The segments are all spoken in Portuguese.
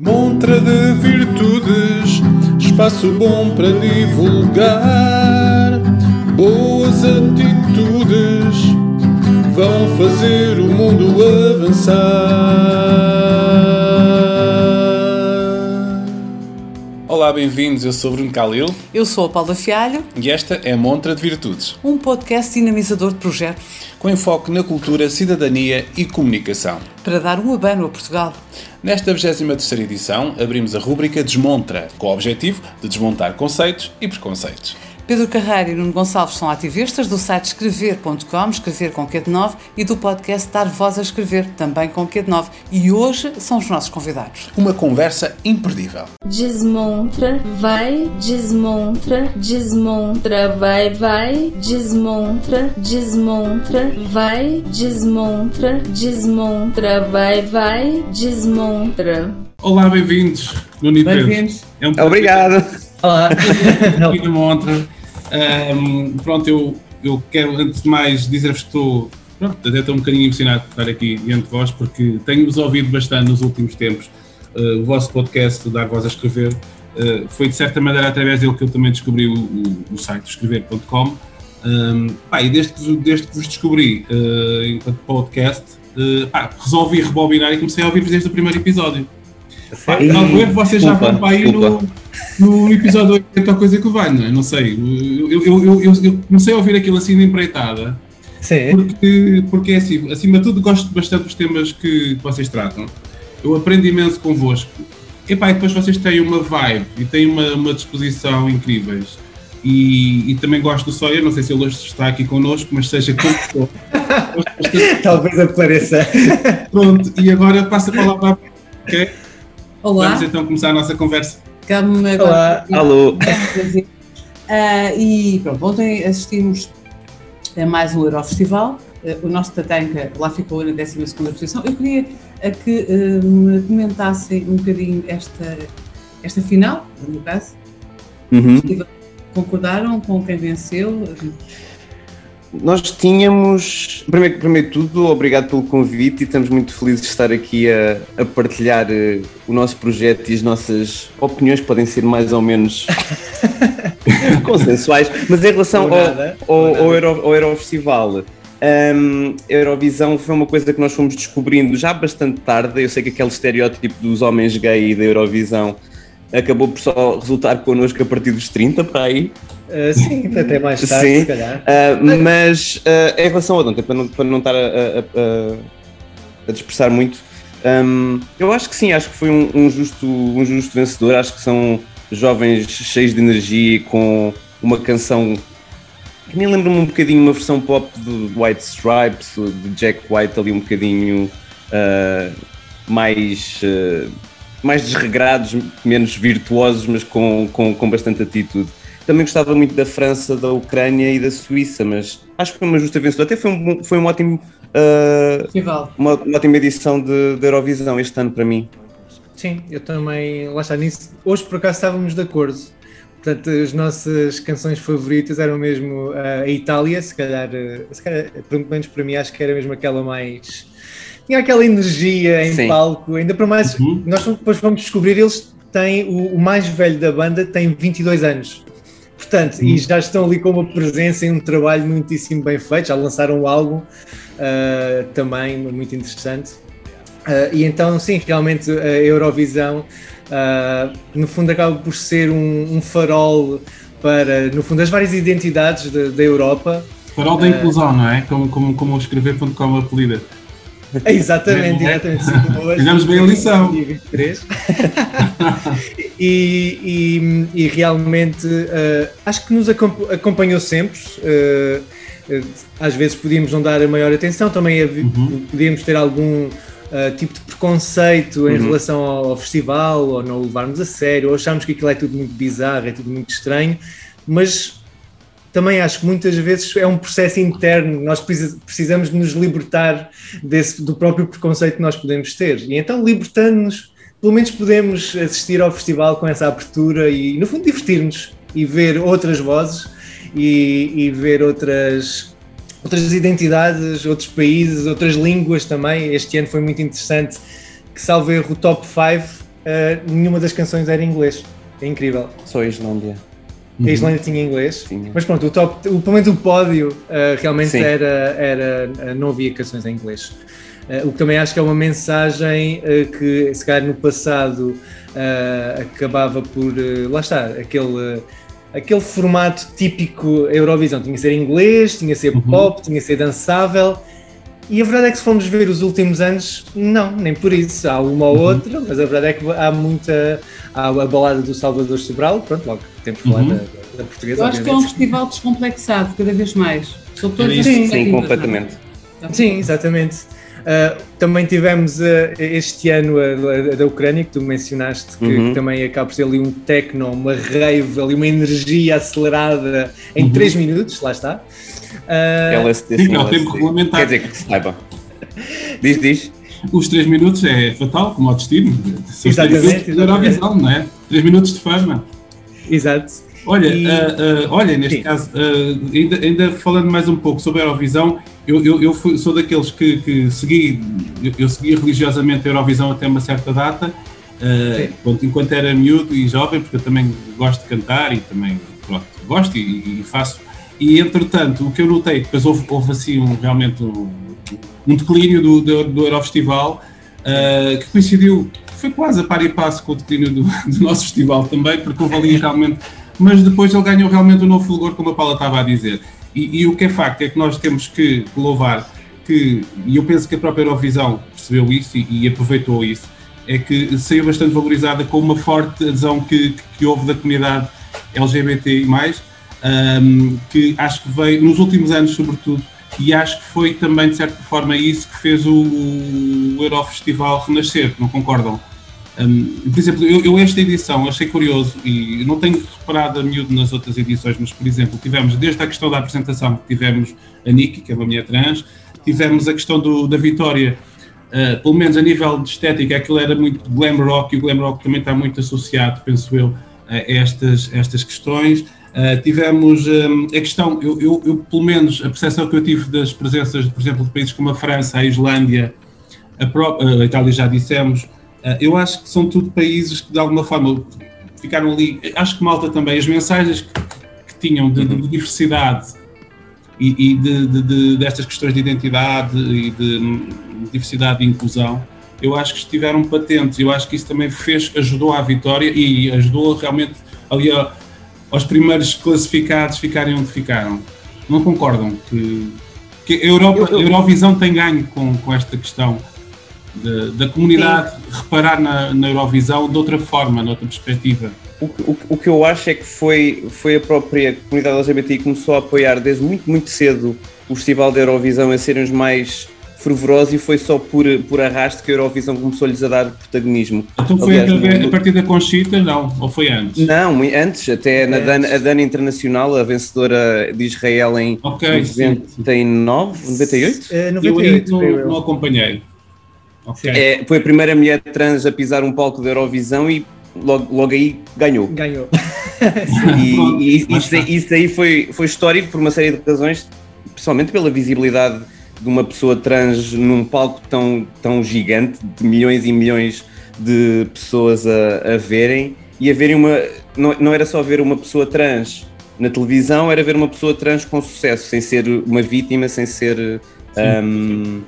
Montra de virtudes, espaço bom para divulgar. Boas atitudes vão fazer o mundo avançar. Olá, bem-vindos. Eu sou Bruno Calil Eu sou a Paula Fialho, e esta é Montra de Virtudes, um podcast dinamizador de projetos com enfoque na cultura, cidadania e comunicação. para dar um abano a Portugal. Nesta 23 edição, abrimos a rúbrica Desmontra, com o objetivo de desmontar conceitos e preconceitos. Pedro Carreira e Nuno Gonçalves são ativistas do site escrever.com, escrever com Q de 9, e do podcast Dar Voz a Escrever, também com Q de 9. E hoje são os nossos convidados. Uma conversa imperdível. Desmontra, vai, desmontra, desmontra, vai, vai, desmontra, desmontra, vai, desmontra, desmontra, vai, vai, desmontra. Olá, bem-vindos. Nuno Pedro. Bem-vindos. É um Obrigado. Olá. aqui na Montra. Ahm, pronto, eu, eu quero, antes de mais, dizer-vos que estou, pronto, até estou um bocadinho emocionado de estar aqui diante de vós, porque tenho-vos ouvido bastante nos últimos tempos. Uh, o vosso podcast, Dar Voz a Escrever, uh, foi de certa maneira através dele que eu também descobri o, o, o site escrever.com. Um, pá, e desde que, desde que vos descobri uh, enquanto podcast, pá, resolvi rebobinar e comecei a ouvir-vos desde o primeiro episódio. Pá, Talvez erro, vocês já vão para aí no, no episódio 80 ou coisa que vai, não é? Não sei. Eu, eu, eu, eu- eu comecei a ouvir aquilo assim de empreitada, Sim. porque, porque é assim, acima de tudo gosto bastante dos temas que vocês tratam. Eu aprendo imenso convosco. Epá, e depois vocês têm uma vibe e têm uma, uma disposição incríveis. E, e também gosto do Sawyer, não sei se ele hoje está aqui connosco, mas seja como for. Talvez apareça. Pronto, e agora passo a palavra ok? Olá, Vamos então começar a nossa conversa. cabe-me Olá. agora. Alô. Ah, e pronto, ontem assistimos a mais um Eurofestival. Ah, o nosso Tatanka lá ficou na 12 posição. Eu queria ah, que ah, me comentassem um bocadinho esta, esta final, no caso. Uhum. Concordaram com quem venceu? Nós tínhamos, primeiro, primeiro de tudo, obrigado pelo convite e estamos muito felizes de estar aqui a, a partilhar eh, o nosso projeto e as nossas opiniões, que podem ser mais ou menos consensuais, mas em relação ao, nada, ao, ao, Euro, ao Eurofestival, hum, a Eurovisão foi uma coisa que nós fomos descobrindo já bastante tarde. Eu sei que aquele estereótipo dos homens gay da Eurovisão acabou por só resultar connosco a partir dos 30 para aí. Uh, sim, até mais tarde, Sim. se calhar. Uh, mas uh, em relação ao ontem, para não, para não estar a, a- a- dispersar muito, um, eu acho que sim, acho que foi um, um justo, um justo vencedor. Acho que são jovens cheios de energia com uma canção que me lembra-me um bocadinho uma versão pop do White Stripes, de Jack White, ali um bocadinho mais. mais desregrados, menos virtuosos, mas com, com, com bastante atitude. Também gostava muito da França, da Ucrânia e da Suíça, mas acho que foi uma justa vencedora. Até foi um, foi um ótimo, uh, Festival. uma, uma ótima edição de, de Eurovisão este ano para mim. Sim, eu também, lá está nisso. Hoje por acaso estávamos de acordo. Portanto, as nossas canções favoritas eram mesmo uh, a Itália, se calhar, uh, se calhar, pelo menos para mim, acho que era mesmo aquela mais. Tinha aquela energia em Sim. palco, ainda para mais. Uhum. Nós depois vamos descobrir, eles têm. O, o mais velho da banda tem 22 anos. Portanto, e já estão ali com uma presença e um trabalho muitíssimo bem feito. Já lançaram um álbum uh, também muito interessante. Uh, e então, sim, realmente a Eurovisão, uh, no fundo, acaba por ser um, um farol para, no fundo, as várias identidades da Europa. Farol da inclusão, não é? Como, como, como o escrever.com apelida. Exatamente, É. exatamente. como hoje, Fizemos bem a lição. dia 23. e, e, e realmente uh, acho que nos acomp- acompanhou sempre. uh, às vezes podíamos não dar a maior atenção, também Uhum. podíamos ter algum uh, tipo de preconceito em Uhum. relação ao, ao festival, ou não o levarmos a sério, ou acharmos que aquilo é tudo muito bizarro, é tudo muito estranho, mas também acho que muitas vezes é um processo interno, nós precisa- precisamos nos libertar desse, do próprio preconceito que nós podemos ter. E então, libertando-nos, pelo menos podemos assistir ao festival com essa abertura e, no fundo, divertir-nos e ver outras vozes e, e ver outras, outras identidades, outros países, outras línguas também. Este ano foi muito interessante que, salvo erro, o top 5 uh, nenhuma das canções era em inglês. É incrível. Só a Islândia. A Islândia tinha inglês, Tinha. mas pronto, o top, o, pelo menos o pódio uh, realmente Sim. era, era, uh, não havia canções em inglês. Uh, o que também acho que é uma mensagem uh, que se calhar no passado uh, acabava por, uh, lá está, aquele, uh, aquele formato típico Eurovisão, tinha que ser em inglês, tinha que ser Uhum. pop, tinha que ser dançável. E a verdade é que se formos ver os últimos anos, não, nem por isso. Há uma ou outra, mas a verdade é que há muita. Há a balada do Salvador Sobral, pronto, logo temos que falar Uhum. da, da portuguesa. Eu acho que é um obviamente. festival descomplexado, cada vez mais. Isso. Sim, perspectivas, não é? completamente. Sim, exatamente. Uh, também tivemos uh, este ano a, a da Ucrânia, que tu mencionaste, que, Uhum. que também acaba por ser ali um techno, uma rave, ali uma energia acelerada em Uhum. 3 minutos, lá está. Uh, LSD, Sim, sim, é o LSD. tempo regulamentar. Quer dizer que se saiba. Diz, diz. Os 3 minutos é fatal, como ao destino. Exatamente, da Eurovisão, não é? 3 minutos de fama. Exato. Olha, E- ah, ah, olha, neste Sim. caso, ah, ainda, ainda falando mais um pouco sobre a Eurovisão, eu, eu, eu fui- sou daqueles que, que segui, eu, eu segui religiosamente a Eurovisão até uma certa data, pronto, enquanto era miúdo e jovem, porque eu também gosto de cantar e também pronto, gosto e, e faço. E entretanto, o que eu notei, depois houve, houve assim um, realmente um, um declínio do, do, do Eurofestival, ah, que coincidiu, foi quase a par e passo com o declínio do, do nosso festival também, porque houve ali realmente mas depois ele ganhou realmente um novo fulgor, como a Paula estava a dizer. E, e o que é facto é que nós temos que louvar que, e eu penso que a própria Eurovisão percebeu isso e, e aproveitou isso, é que saiu bastante valorizada com uma forte adesão que, que houve da comunidade LGBTI+, um, que acho que veio, nos últimos anos sobretudo, e acho que foi também, de certa forma, isso que fez o, o Eurofestival renascer, não concordam? Um, por exemplo, eu, eu esta edição achei curioso e não tenho reparado a miúdo nas outras edições, mas por exemplo, tivemos desde a questão da apresentação, tivemos a Nikki, que é uma mulher trans, tivemos a questão do, da Vitória, uh, pelo menos a nível de estética, aquilo era muito glam rock e o glam rock também está muito associado, penso eu, a estas, estas questões. Uh, tivemos um, a questão, eu, eu, eu, pelo menos a percepção que eu tive das presenças, por exemplo, de países como a França, a Islândia, a, pró- a Itália já dissemos, Uh, eu acho que são tudo países que de alguma forma ficaram ali. Acho que Malta também, as mensagens que, que tinham de, de diversidade e, e de, de- de- destas questões de identidade e de hum, diversidade e inclusão, eu acho que estiveram patentes. Eu acho que isso também fez, ajudou à vitória e ajudou realmente ali a- aos primeiros classificados ficarem onde ficaram. Não concordam que, que a Europa, Eu- eu- a Eurovisão tem ganho com, com esta questão de- da comunidade reparar na, na Eurovisão de outra forma, noutra perspectiva. O, que- o, o que eu acho é que foi, foi a própria comunidade LGBT que começou a apoiar desde muito, muito cedo o Festival da Eurovisão a serem os mais fervorosos e foi só por, por arrasto que a Eurovisão começou-lhes a dar protagonismo. Então foi Aliás, no- a partir da Conchita, não? Ou foi antes? Não, antes, até na Antes. Dan, a Dana Internacional, a vencedora de Israel em Ok, sim. 99, 98? Uh, Eu 98, aí não, creio eu. não acompanhei. Ok. É, foi a primeira mulher trans a pisar um palco da Eurovisão e logo, logo aí ganhou. Ganhou. E, e lá isso, isso aí foi, foi histórico por uma série de razões, principalmente pela visibilidade de uma pessoa trans num palco tão, tão gigante, de milhões e milhões de pessoas a, a verem, e a verem uma. Não, não era só ver uma pessoa trans na televisão, era ver uma pessoa trans com sucesso, sem ser uma vítima, sem ser hum,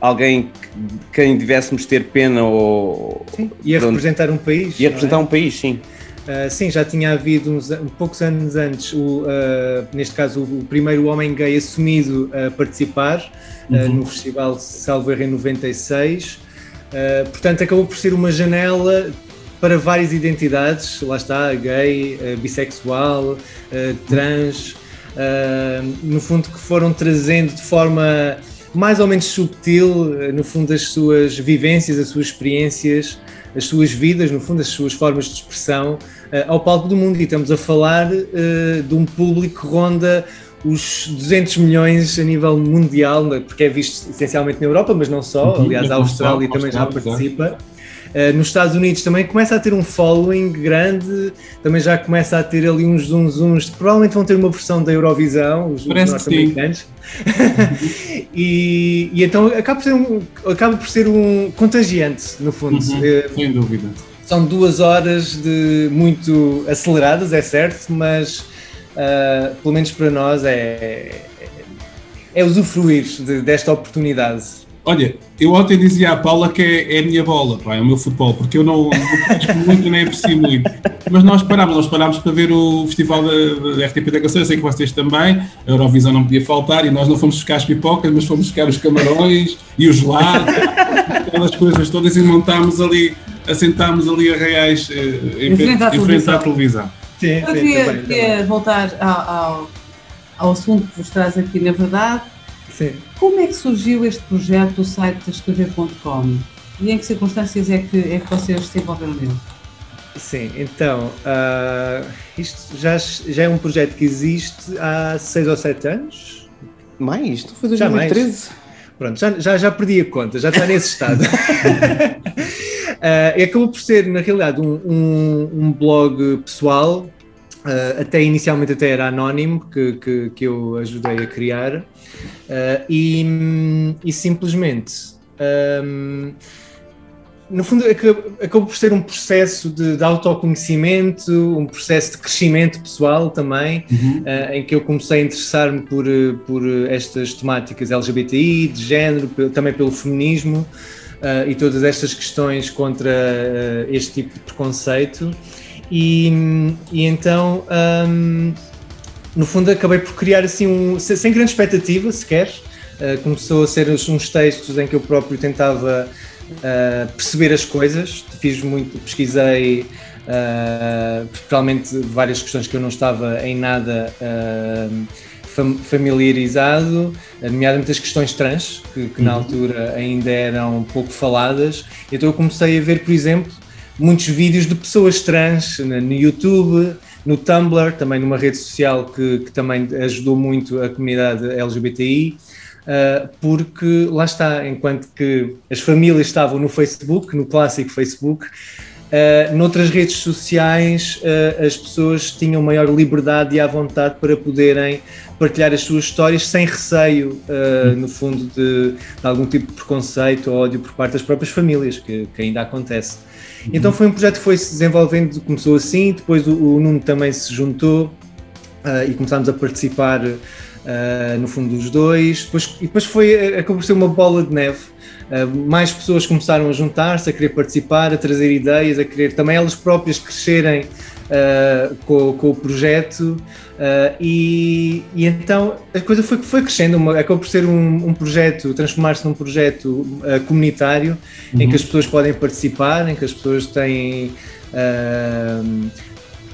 alguém que, quem tivéssemos ter pena ou. Ia Pronto. representar um país. Ia não é? representar um país, sim. Uh, sim, já tinha havido uns poucos anos antes, o, uh, neste caso, o, primeiro homem gay assumido a participar uh, Uhum. no festival Salvo Erro em 96. Uh, portanto, acabou por ser uma janela para várias identidades, lá está, gay, uh, bissexual, uh, trans, uh, no fundo que foram trazendo de forma mais ou menos subtil, uh, no fundo, as suas vivências, as suas experiências, as suas vidas, no fundo, as suas formas de expressão eh, ao palco do mundo. E estamos a falar eh, de um público que ronda os 200 milhões a nível mundial, né, porque é visto essencialmente na Europa, mas não só. Uhum, Aliás, a Austrália também já participa. Eh, nos Estados Unidos também começa a ter um following grande, também já começa a ter ali uns uns uns. Provavelmente vão ter uma versão da Eurovisão, os, os norte-americanos. e, e então acaba por, ser um, acaba por ser um contagiante, no fundo. Uhum, Eh, sem dúvida. São duas horas de muito aceleradas, é certo, mas uh, pelo menos para nós é, é, é usufruir de, desta oportunidade. Olha, eu ontem dizia à Paula que é, é a minha bola, pá, é o meu futebol, porque eu não, não muito nem aprecio muito. Mas nós parámos, nós parámos para ver o festival da, da RTP da Canção, eu sei que vocês também, a Eurovisão não podia faltar e nós não fomos buscar as pipocas, mas fomos buscar os camarões e os gelados, aquelas coisas todas e montámos ali, assentámos ali a reais eh, em, frente, à, em frente à televisão. Sim, eu queria, queria voltar ao, ao, ao assunto que vos traz aqui, na verdade Sim. Como é que surgiu este projeto do site escrever.com? E em que circunstâncias é que, é que vocês se envolveram nele? Sim, então, uh, isto já, já é um projeto que existe há 6 ou 7 anos. Mais? Isto foi 2013? Pronto, já, já, já perdi a conta, já está nesse estado. uh, acabou por ser, na realidade, um, um, um blog pessoal, uh, até inicialmente até era anónimo, que, que, que eu ajudei a criar. Uh, e, e, simplesmente, um, no fundo, acabou por ser um processo de, de, autoconhecimento, um processo de crescimento pessoal também, uhum. uh, em que eu comecei a interessar-me por, por estas temáticas LGBTI, de género, também pelo feminismo. Uh, e todas estas questões contra este tipo de preconceito. E, e então um, no fundo acabei por criar assim um, sem grande expectativa sequer, uh, começou a ser uns textos em que eu próprio tentava uh, perceber as coisas, fiz muito, pesquisei uh, realmente várias questões que eu não estava em nada familiarizado, nomeadamente as questões trans, que, que na uhum. altura ainda eram pouco faladas, então eu comecei a ver, por exemplo, muitos vídeos de pessoas trans no YouTube, no Tumblr, também numa rede social que, que também ajudou muito a comunidade LGBTI, uh, eh, porque lá está, enquanto que as famílias estavam no Facebook, no clássico Facebook, uh, noutras redes sociais uh, as pessoas tinham maior liberdade e à vontade para poderem partilhar as suas histórias sem receio, uh, no fundo, de, de, algum tipo de preconceito ou ódio por parte das próprias famílias, que, que ainda acontece. Então foi um projeto que foi se desenvolvendo, começou assim, depois o, o Nuno também se juntou uh, e começámos a participar uh, no fundo dos dois. Depois, e depois foi, eh, acabou por ser uma bola de neve. Uh, mais pessoas começaram a juntar-se, a querer participar, a trazer ideias, a querer também elas próprias crescerem uh, com, com, o projeto uh, e, e, então a coisa foi, foi crescendo, uma, acabou por ser um, um projeto, transformar-se num projeto uh, comunitário uhum. em que as pessoas podem participar, em que as pessoas têm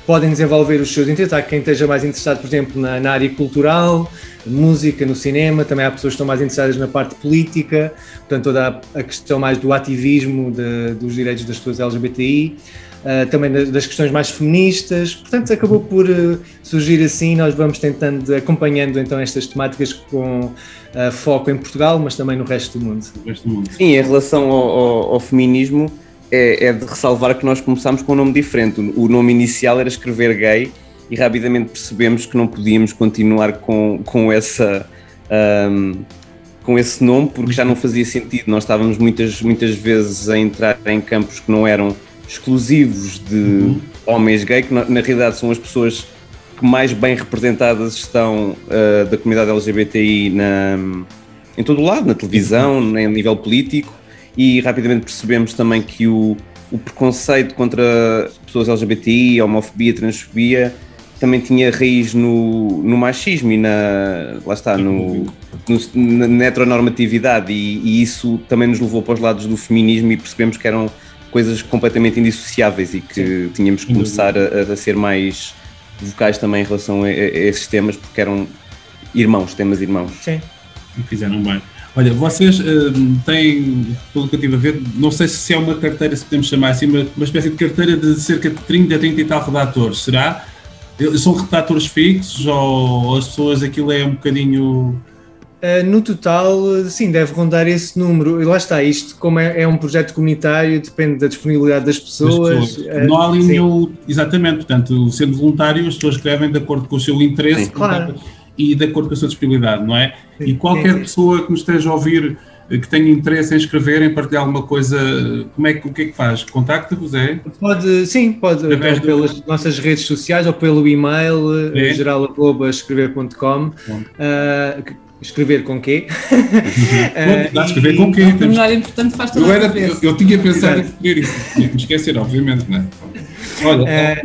podem desenvolver os seus interesses. Há quem esteja mais interessado, por exemplo, na, na, área cultural, música, no cinema, também há pessoas que estão mais interessadas na parte política, portanto, toda a, a questão mais do ativismo de, dos direitos das pessoas LGBTI uh, também das questões mais feministas, portanto acabou por uh, surgir assim, nós vamos tentando, acompanhando então estas temáticas com uh, foco em Portugal, mas também no resto do mundo. Resto do mundo. Sim, em relação ao, ao, ao feminismo, é, é, de ressalvar que nós começámos com um nome diferente, o nome inicial era escrever gay e rapidamente percebemos que não podíamos continuar com, com essa... Um, com esse nome porque já não fazia sentido. Nós estávamos muitas, muitas vezes a entrar em campos que não eram exclusivos de uhum. homens gay, que na, na, realidade são as pessoas que mais bem representadas estão uh, da comunidade LGBTI na, em todo o lado, na televisão, uhum. em nível político, e rapidamente percebemos também que o, o preconceito contra pessoas LGBTI, homofobia, transfobia, também tinha raiz no, no machismo e na, lá está, no, no na heteronormatividade e, e, isso também nos levou para os lados do feminismo e percebemos que eram coisas completamente indissociáveis e que Sim. tínhamos que começar a, a, ser mais vocais também em relação a, a, esses temas, porque eram irmãos, temas irmãos. Sim. E fizeram bem. Olha, vocês uh, têm, pelo que eu estive a ver, não sei se é uma carteira, se podemos chamar assim, uma, uma espécie de carteira de cerca de 30, 30 e tal redatores, será? São redatores fixos ou as pessoas, aquilo é um bocadinho no total, sim, deve rondar esse número. E lá está, isto, como é, é um projeto comunitário, depende da disponibilidade das pessoas. Pessoas. Uh, não há ali nenhum. Exatamente, portanto, sendo voluntário, as pessoas escrevem de acordo com o seu interesse sim, claro. e de acordo com a sua disponibilidade, não é? Sim, e qualquer sim, pessoa que nos esteja a ouvir que tenha interesse em escrever, em partilhar alguma coisa, como é que, o que é que faz? Contacta-vos, é? Pode, sim, pode, Através pelas nossas redes sociais ou pelo e-mail É. é. geral.escrever.com uh, Escrever com quê? Bom, a escrever com quê? O pormenor importante faz toda Eu, a era, diferença. eu, eu tinha pensado em escolher isso, tinha que me esquecer, obviamente, não é? Olha, Eh,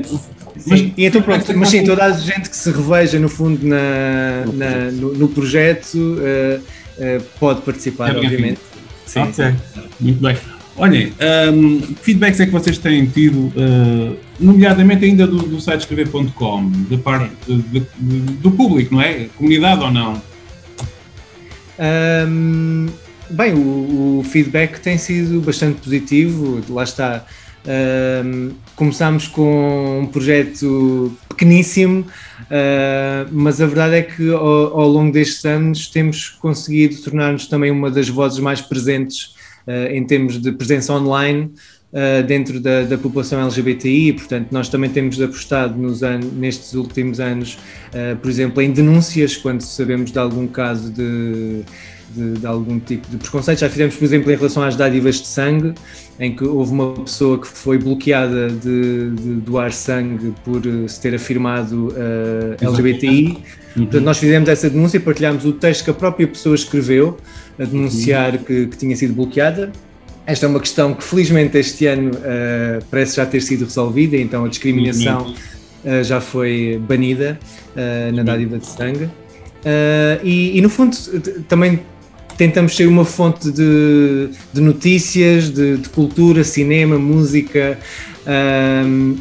mas- Sim, e então pronto, mas sim, toda a gente que se reveja no fundo na, na- no, no projeto uh, uh, pode participar, É bem obviamente. Sim, ok, muito bem. Olhem, que feedbacks é que vocês têm tido, uh, nomeadamente ainda do, do site escrever.com, da parte de- de- do público, não é? Comunidade ou não? Ahm, bem, o, o feedback tem sido bastante positivo, lá está. Ahm, começámos com um projeto pequeníssimo, ah, mas a verdade é que ao, ao longo destes anos temos conseguido tornar-nos também uma das vozes mais presentes ah, em termos de presença online. Ah, dentro da, da população LGBTI, portanto, nós também temos apostado nos anos, nestes últimos anos Uh, por exemplo, em denúncias, quando sabemos de algum caso de, de, de algum tipo de preconceito. Já fizemos, por exemplo, em relação às dádivas de sangue, em que houve uma pessoa que foi bloqueada de, de doar sangue por uh, se ter afirmado uh, LGBTI. Portanto, nós fizemos essa denúncia, partilhámos o texto que a própria pessoa escreveu a denunciar que, que tinha sido bloqueada. Esta é uma questão que felizmente este ano uh, parece já ter sido resolvida, então a discriminação uh, já foi banida uh, na dádiva de sangue. E, e, no fundo também tentamos ser uma fonte de, de notícias, de, de cultura, cinema, música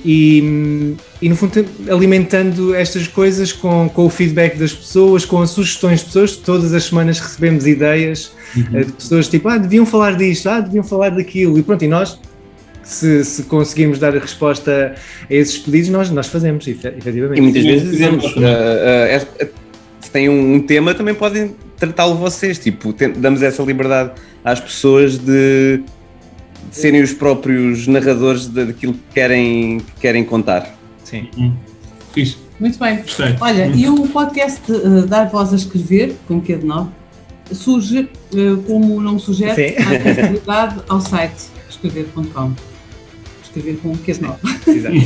e, e no fundo alimentando estas coisas com, com o feedback das pessoas, com as sugestões de pessoas, todas as semanas recebemos ideias Uhum. uh, de pessoas tipo, ah, deviam falar disto, ah, deviam falar daquilo, e pronto, e nós se, se conseguirmos dar a resposta a esses pedidos, nós, nós fazemos, efe- efetivamente. E muitas vezes dizemos, é- é- se têm um, um tema, também podem tratá-lo vocês. Tipo, damos essa liberdade às pessoas de, de serem os próprios narradores daquilo que querem, que querem contar. Sim. Fixe, Muito bem. gostei. Olha, e o podcast uh, Dar Voz a Escrever, com que é de nós, surge, uh, como o nome sugere, acessibilidade ao site escrever.com. Escrever com um que é de nós. Exato.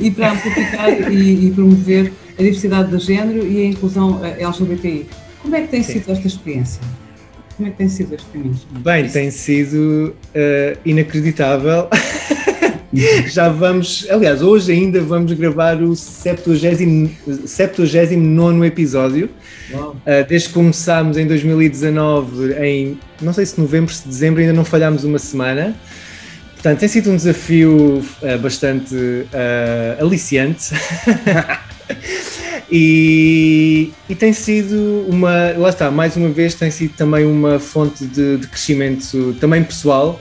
e para amplificar e, e promover a diversidade de género e a inclusão eh, LGBTI. Como é que tem Sim. sido esta experiência? Como é que tem sido este caminho? Bem, tem sido uh, inacreditável. Já vamos, aliás, hoje ainda vamos gravar o 79, 79 episódio. Uh, desde que começámos em 2019, em não sei se novembro, se dezembro, ainda não falhámos uma semana. Portanto, tem sido um desafio uh, bastante uh, aliciante. e, e tem sido uma, lá está, mais uma vez, tem sido também uma fonte de, de crescimento também pessoal.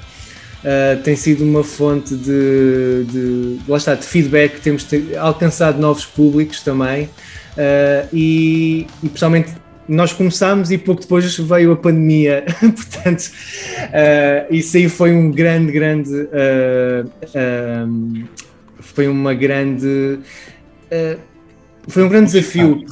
Uh, tem sido uma fonte de, de, lá está, de feedback, temos te- alcançado novos públicos também. Uh, e, e pessoalmente nós começámos e pouco depois veio a pandemia, portanto, uh, isso aí foi um grande, grande, uh, um, foi uma grande, uh, foi um grande desafio.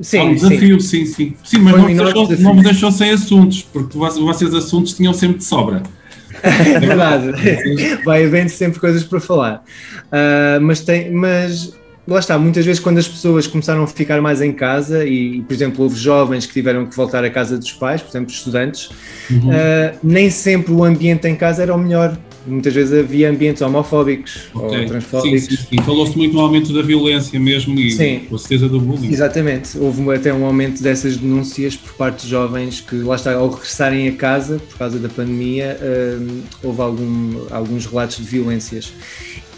Sim, Há um sim. desafio, sim, sim. Sim, mas Foi não me, deixou, não me deixou sem assuntos, porque vo- vocês assuntos tinham sempre de sobra. É verdade, vai havendo sempre coisas para falar. Ah, mas, tem, mas lá está, muitas vezes quando as pessoas começaram a ficar mais em casa, e por exemplo, houve jovens que tiveram que voltar à casa dos pais, por exemplo, estudantes, Uhum. ah, nem sempre o ambiente em casa era o melhor. Muitas vezes havia ambientes homofóbicos Ok. ou Sim, transfóbicos. sim, sim. Falou-se muito no aumento da violência mesmo e Sim. com certeza do bullying. Exatamente, houve até um aumento dessas denúncias por parte de jovens que, lá está, ao regressarem a casa por causa da pandemia, hum, houve algum- alguns relatos de violências.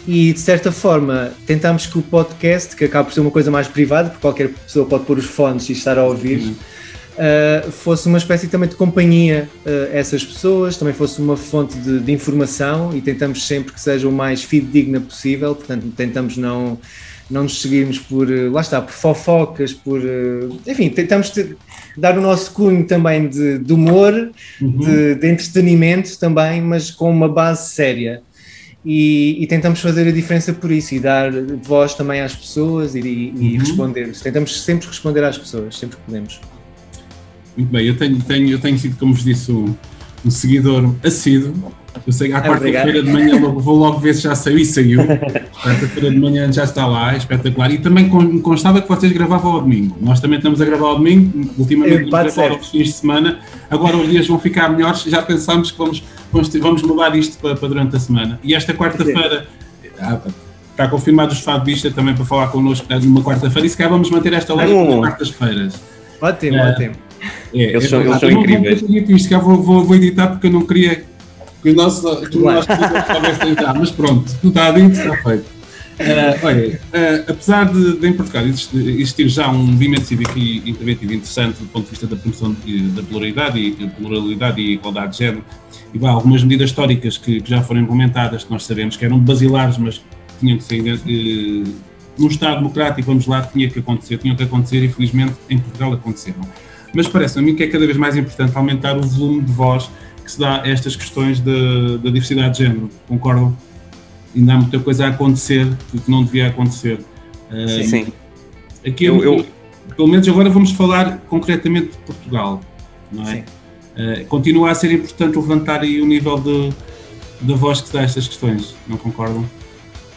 E de certa forma, tentámos que o podcast, que acaba por ser uma coisa mais privada, porque qualquer pessoa pode pôr os fones e estar a ouvir, Uhum. Uh, fosse uma espécie também de companhia uh, a essas pessoas, também fosse uma fonte de, de informação e tentamos sempre que seja o mais fidedigna possível, portanto, tentamos não, não nos seguirmos por, uh, lá está, por fofocas, por. enfim, tentamos ter- dar o nosso cunho também de, de humor, Uhum. de, de entretenimento também, mas com uma base séria. E, e tentamos fazer a diferença por isso e dar voz também às pessoas e, e- e Uhum. responder. Tentamos sempre responder às pessoas, sempre que podemos. Muito bem, eu tenho, tenho, eu tenho sido, como vos disse, um, um seguidor assíduo. Eu sei que à quarta-feira de manhã logo, vou logo ver se já saiu e saiu. Quarta-feira de manhã já está lá, espetacular. E também constava que vocês gravavam ao domingo. Nós também estamos a gravar ao domingo, ultimamente É, temos gravado certo. aos fins de semana. Agora os dias vão ficar melhores, já pensámos que vamos, vamos, vamos mudar isto para, para durante a semana. E esta quarta-feira, ah, está confirmado o Estado Vista também para falar connosco numa quarta-feira e se calhar vamos manter esta live nas quartas-feiras. Ótimo, É. ótimo. É, Eles são- são Eu não incríveis. vou vou, vou, vou editar porque eu não queria que o nosso que o nosso mas pronto, tudo está dito, está feito. Eh, olha, eh, apesar de, de em Portugal existir, existir já um movimento cívico e interventivo interessante do ponto de vista da promoção de- da pluralidade e da pluralidade e igualdade de género, e vá, algumas medidas históricas que, que já foram implementadas, que nós sabemos que eram basilares, mas que tinham que ser eh, num Estado democrático, vamos lá, tinha que acontecer, tinham que acontecer e felizmente em Portugal aconteceram. Mas parece a mim que é cada vez mais importante aumentar o volume de voz que se dá a estas questões da da diversidade de género, concordam? Ainda há muita coisa a acontecer que que não devia acontecer. Eh, Sim. Aqui, Eu- eu- pelo menos agora vamos falar concretamente de Portugal, não é? Sim. Eh, continua a ser importante levantar aí o nível de, de voz que se dá a estas questões, não concordam?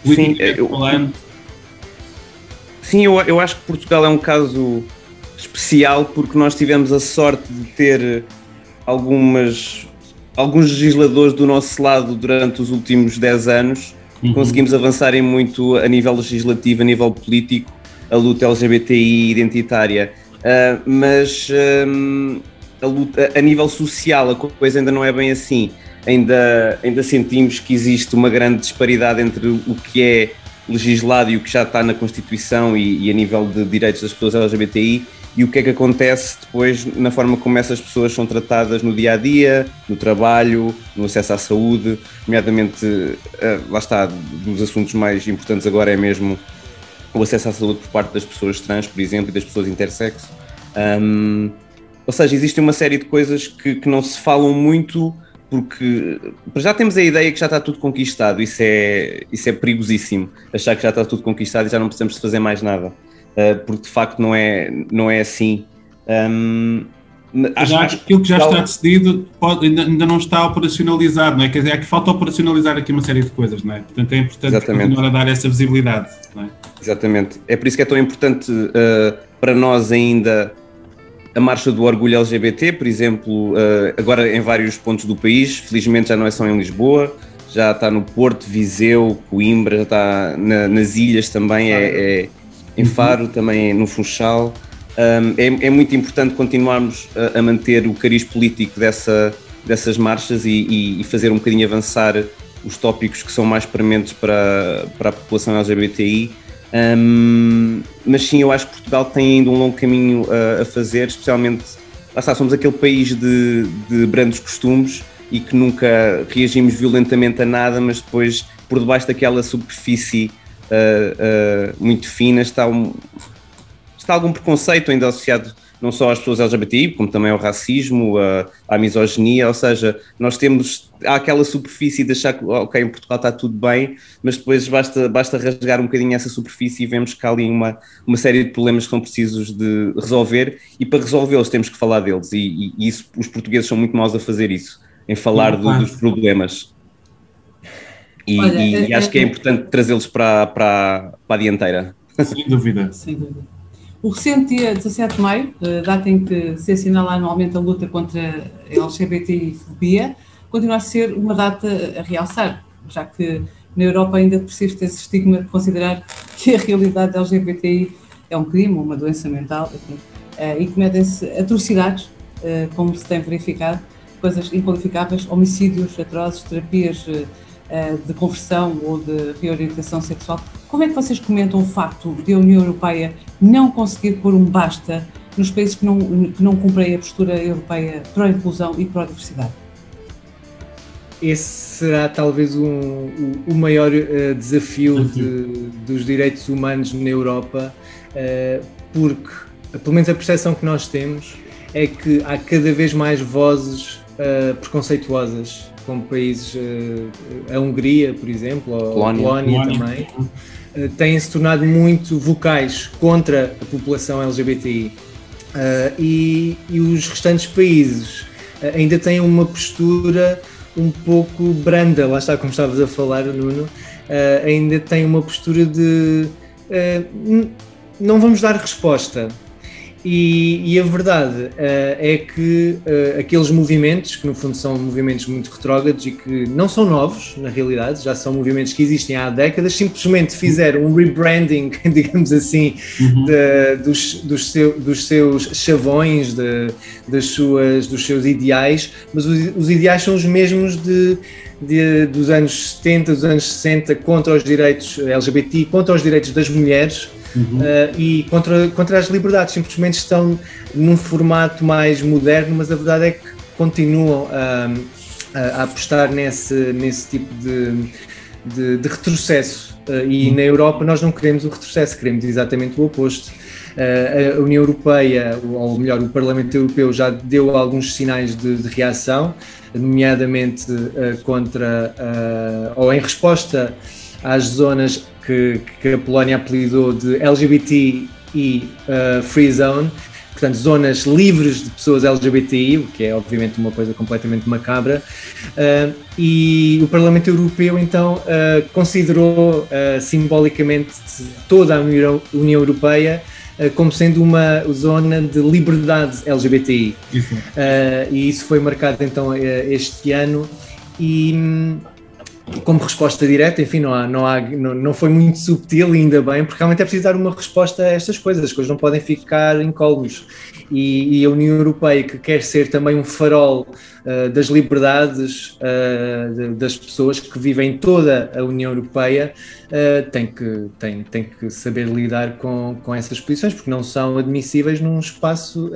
Sim, eu- falando, Sim, eu, eu acho que Portugal é um caso especial porque nós tivemos a sorte de ter algumas, alguns legisladores do nosso lado durante os últimos 10 anos. Uhum. Conseguimos avançar em muito a nível legislativo, a nível político, a luta LGBTI identitária. Ah, mas hum, a, luta, a nível social a coisa ainda não é bem assim. Ainda, ainda sentimos que existe uma grande disparidade entre o que é legislado e o que já está na Constituição e, e a nível de direitos das pessoas LGBTI e o que é que acontece depois na forma como essas pessoas são tratadas no dia a dia, no trabalho, no acesso à saúde, nomeadamente, eh, lá está, dos assuntos mais importantes agora é mesmo o acesso à saúde por parte das pessoas trans, por exemplo, e das pessoas intersexo. Um, ou seja, existe uma série de coisas que, que não se falam muito porque já temos a ideia que já está tudo conquistado, isso é, isso é perigosíssimo, achar que já está tudo conquistado e já não precisamos de fazer mais nada, uh, porque de facto não é, não é assim. Um, acho, já acho aquilo que já está decidido pode- ainda, ainda não está operacionalizado, não é? Quer dizer, é que falta operacionalizar aqui uma série de coisas, não é? Portanto, é importante Exatamente. continuar a dar essa visibilidade, não é? Exatamente. É por isso que é tão importante uh, para nós ainda a marcha do orgulho LGBT, por exemplo, uh, agora em vários pontos do país, felizmente já não é só em Lisboa, já está no Porto, Viseu, Coimbra, já está na- nas ilhas também, é, é em Faro, também é no Funchal. Um, é, é muito importante continuarmos a, a manter o cariz político dessa, dessas marchas e, e- e fazer um bocadinho avançar os tópicos que são mais prementes para, para a população LGBTI. Um, mas sim, eu acho que Portugal tem ainda um longo caminho a, a fazer, especialmente, lá está, somos aquele país de, de brandos costumes e que nunca reagimos violentamente a nada, mas depois, por debaixo daquela superfície uh, muito fina, está, um, está algum preconceito ainda associado não só às pessoas LGBTI, como também ao racismo, à, à misoginia, ou seja, nós temos, há aquela superfície de achar que, ok, em Portugal está tudo bem, mas depois basta, basta rasgar um bocadinho essa superfície e vemos que há ali uma, uma série de problemas que são precisos de resolver e para resolvê-los temos que falar deles e, e- e isso, os portugueses são muito maus a fazer isso, em falar do- dos problemas. E, Olha, e é- acho é- que é importante trazê-los para, para, para a dianteira. Sem dúvida. Sem dúvida. O recente dia 17 de maio, eh, data em que se assinala anualmente a luta contra a LGBTI-fobia, continua a ser uma data a realçar, já que na Europa ainda persiste esse estigma de considerar que a realidade da LGBTI é um crime, uma doença mental, enfim, eh, e cometem-se atrocidades, eh, como se tem verificado, coisas inqualificáveis, homicídios atrozes, terapias de conversão ou de reorientação sexual. Como é que vocês comentam o facto de a União Europeia não conseguir pôr um basta nos países que não, que não cumprem a postura europeia pró-inclusão e pró-diversidade? Esse será talvez um- o, o maior eh, desafio de- dos direitos humanos na Europa, eh, porque, pelo menos a percepção que nós temos, é que há cada vez mais vozes eh, preconceituosas, como países, eh, a Hungria, por exemplo, ou a Polónia. Polónia, Polónia. também, eh, têm-se tornado muito vocais contra a população LGBTI. Uh, e, e os restantes países ainda têm uma postura um pouco branda, lá está como estavas a falar, Nuno, ainda têm uma postura de não vamos dar resposta, e, e, a verdade uh, é que uh, aqueles movimentos, que no fundo são movimentos muito retrógrados e que não são novos, na realidade, já são movimentos que existem há décadas, simplesmente fizeram um rebranding, digamos assim, uhum. de, dos, dos, seu, dos, seus chavões, de, das suas, dos seus ideais, mas os, os ideais são os mesmos de, de, dos anos 70, dos anos 60, contra os direitos LGBT, contra os direitos das mulheres uhum. uh, e contra, contra as liberdades. Simplesmente estão num formato mais moderno, mas a verdade é que continuam a, a apostar nesse, nesse tipo de, de, de retrocesso. Uh, e uhum. na Europa nós não queremos o retrocesso, queremos exatamente o oposto. Uh, a União Europeia, ou melhor, o Parlamento Europeu já deu alguns sinais de, de reação, nomeadamente uh, contra, ou em resposta às zonas que, que a Polónia apelidou de LGBT e uh, Free Zone, portanto, zonas livres de pessoas LGBTI, o que é obviamente uma coisa completamente macabra, uh, e o Parlamento Europeu então uh, considerou uh, simbolicamente toda a União, Europeia como sendo uma zona de liberdade LGBTI. Isso. e isso foi marcado então este ano e hum, como resposta direta, enfim, não, há, não, há, não, não foi muito subtil, ainda bem, porque realmente é preciso dar uma resposta a estas coisas, as coisas não podem ficar incólumes. E, e a União Europeia, que quer ser também um farol uh, das liberdades uh, das pessoas que vivem em toda a União Europeia, uh, tem, que, tem, tem que saber lidar com, com essas posições, porque não são admissíveis num espaço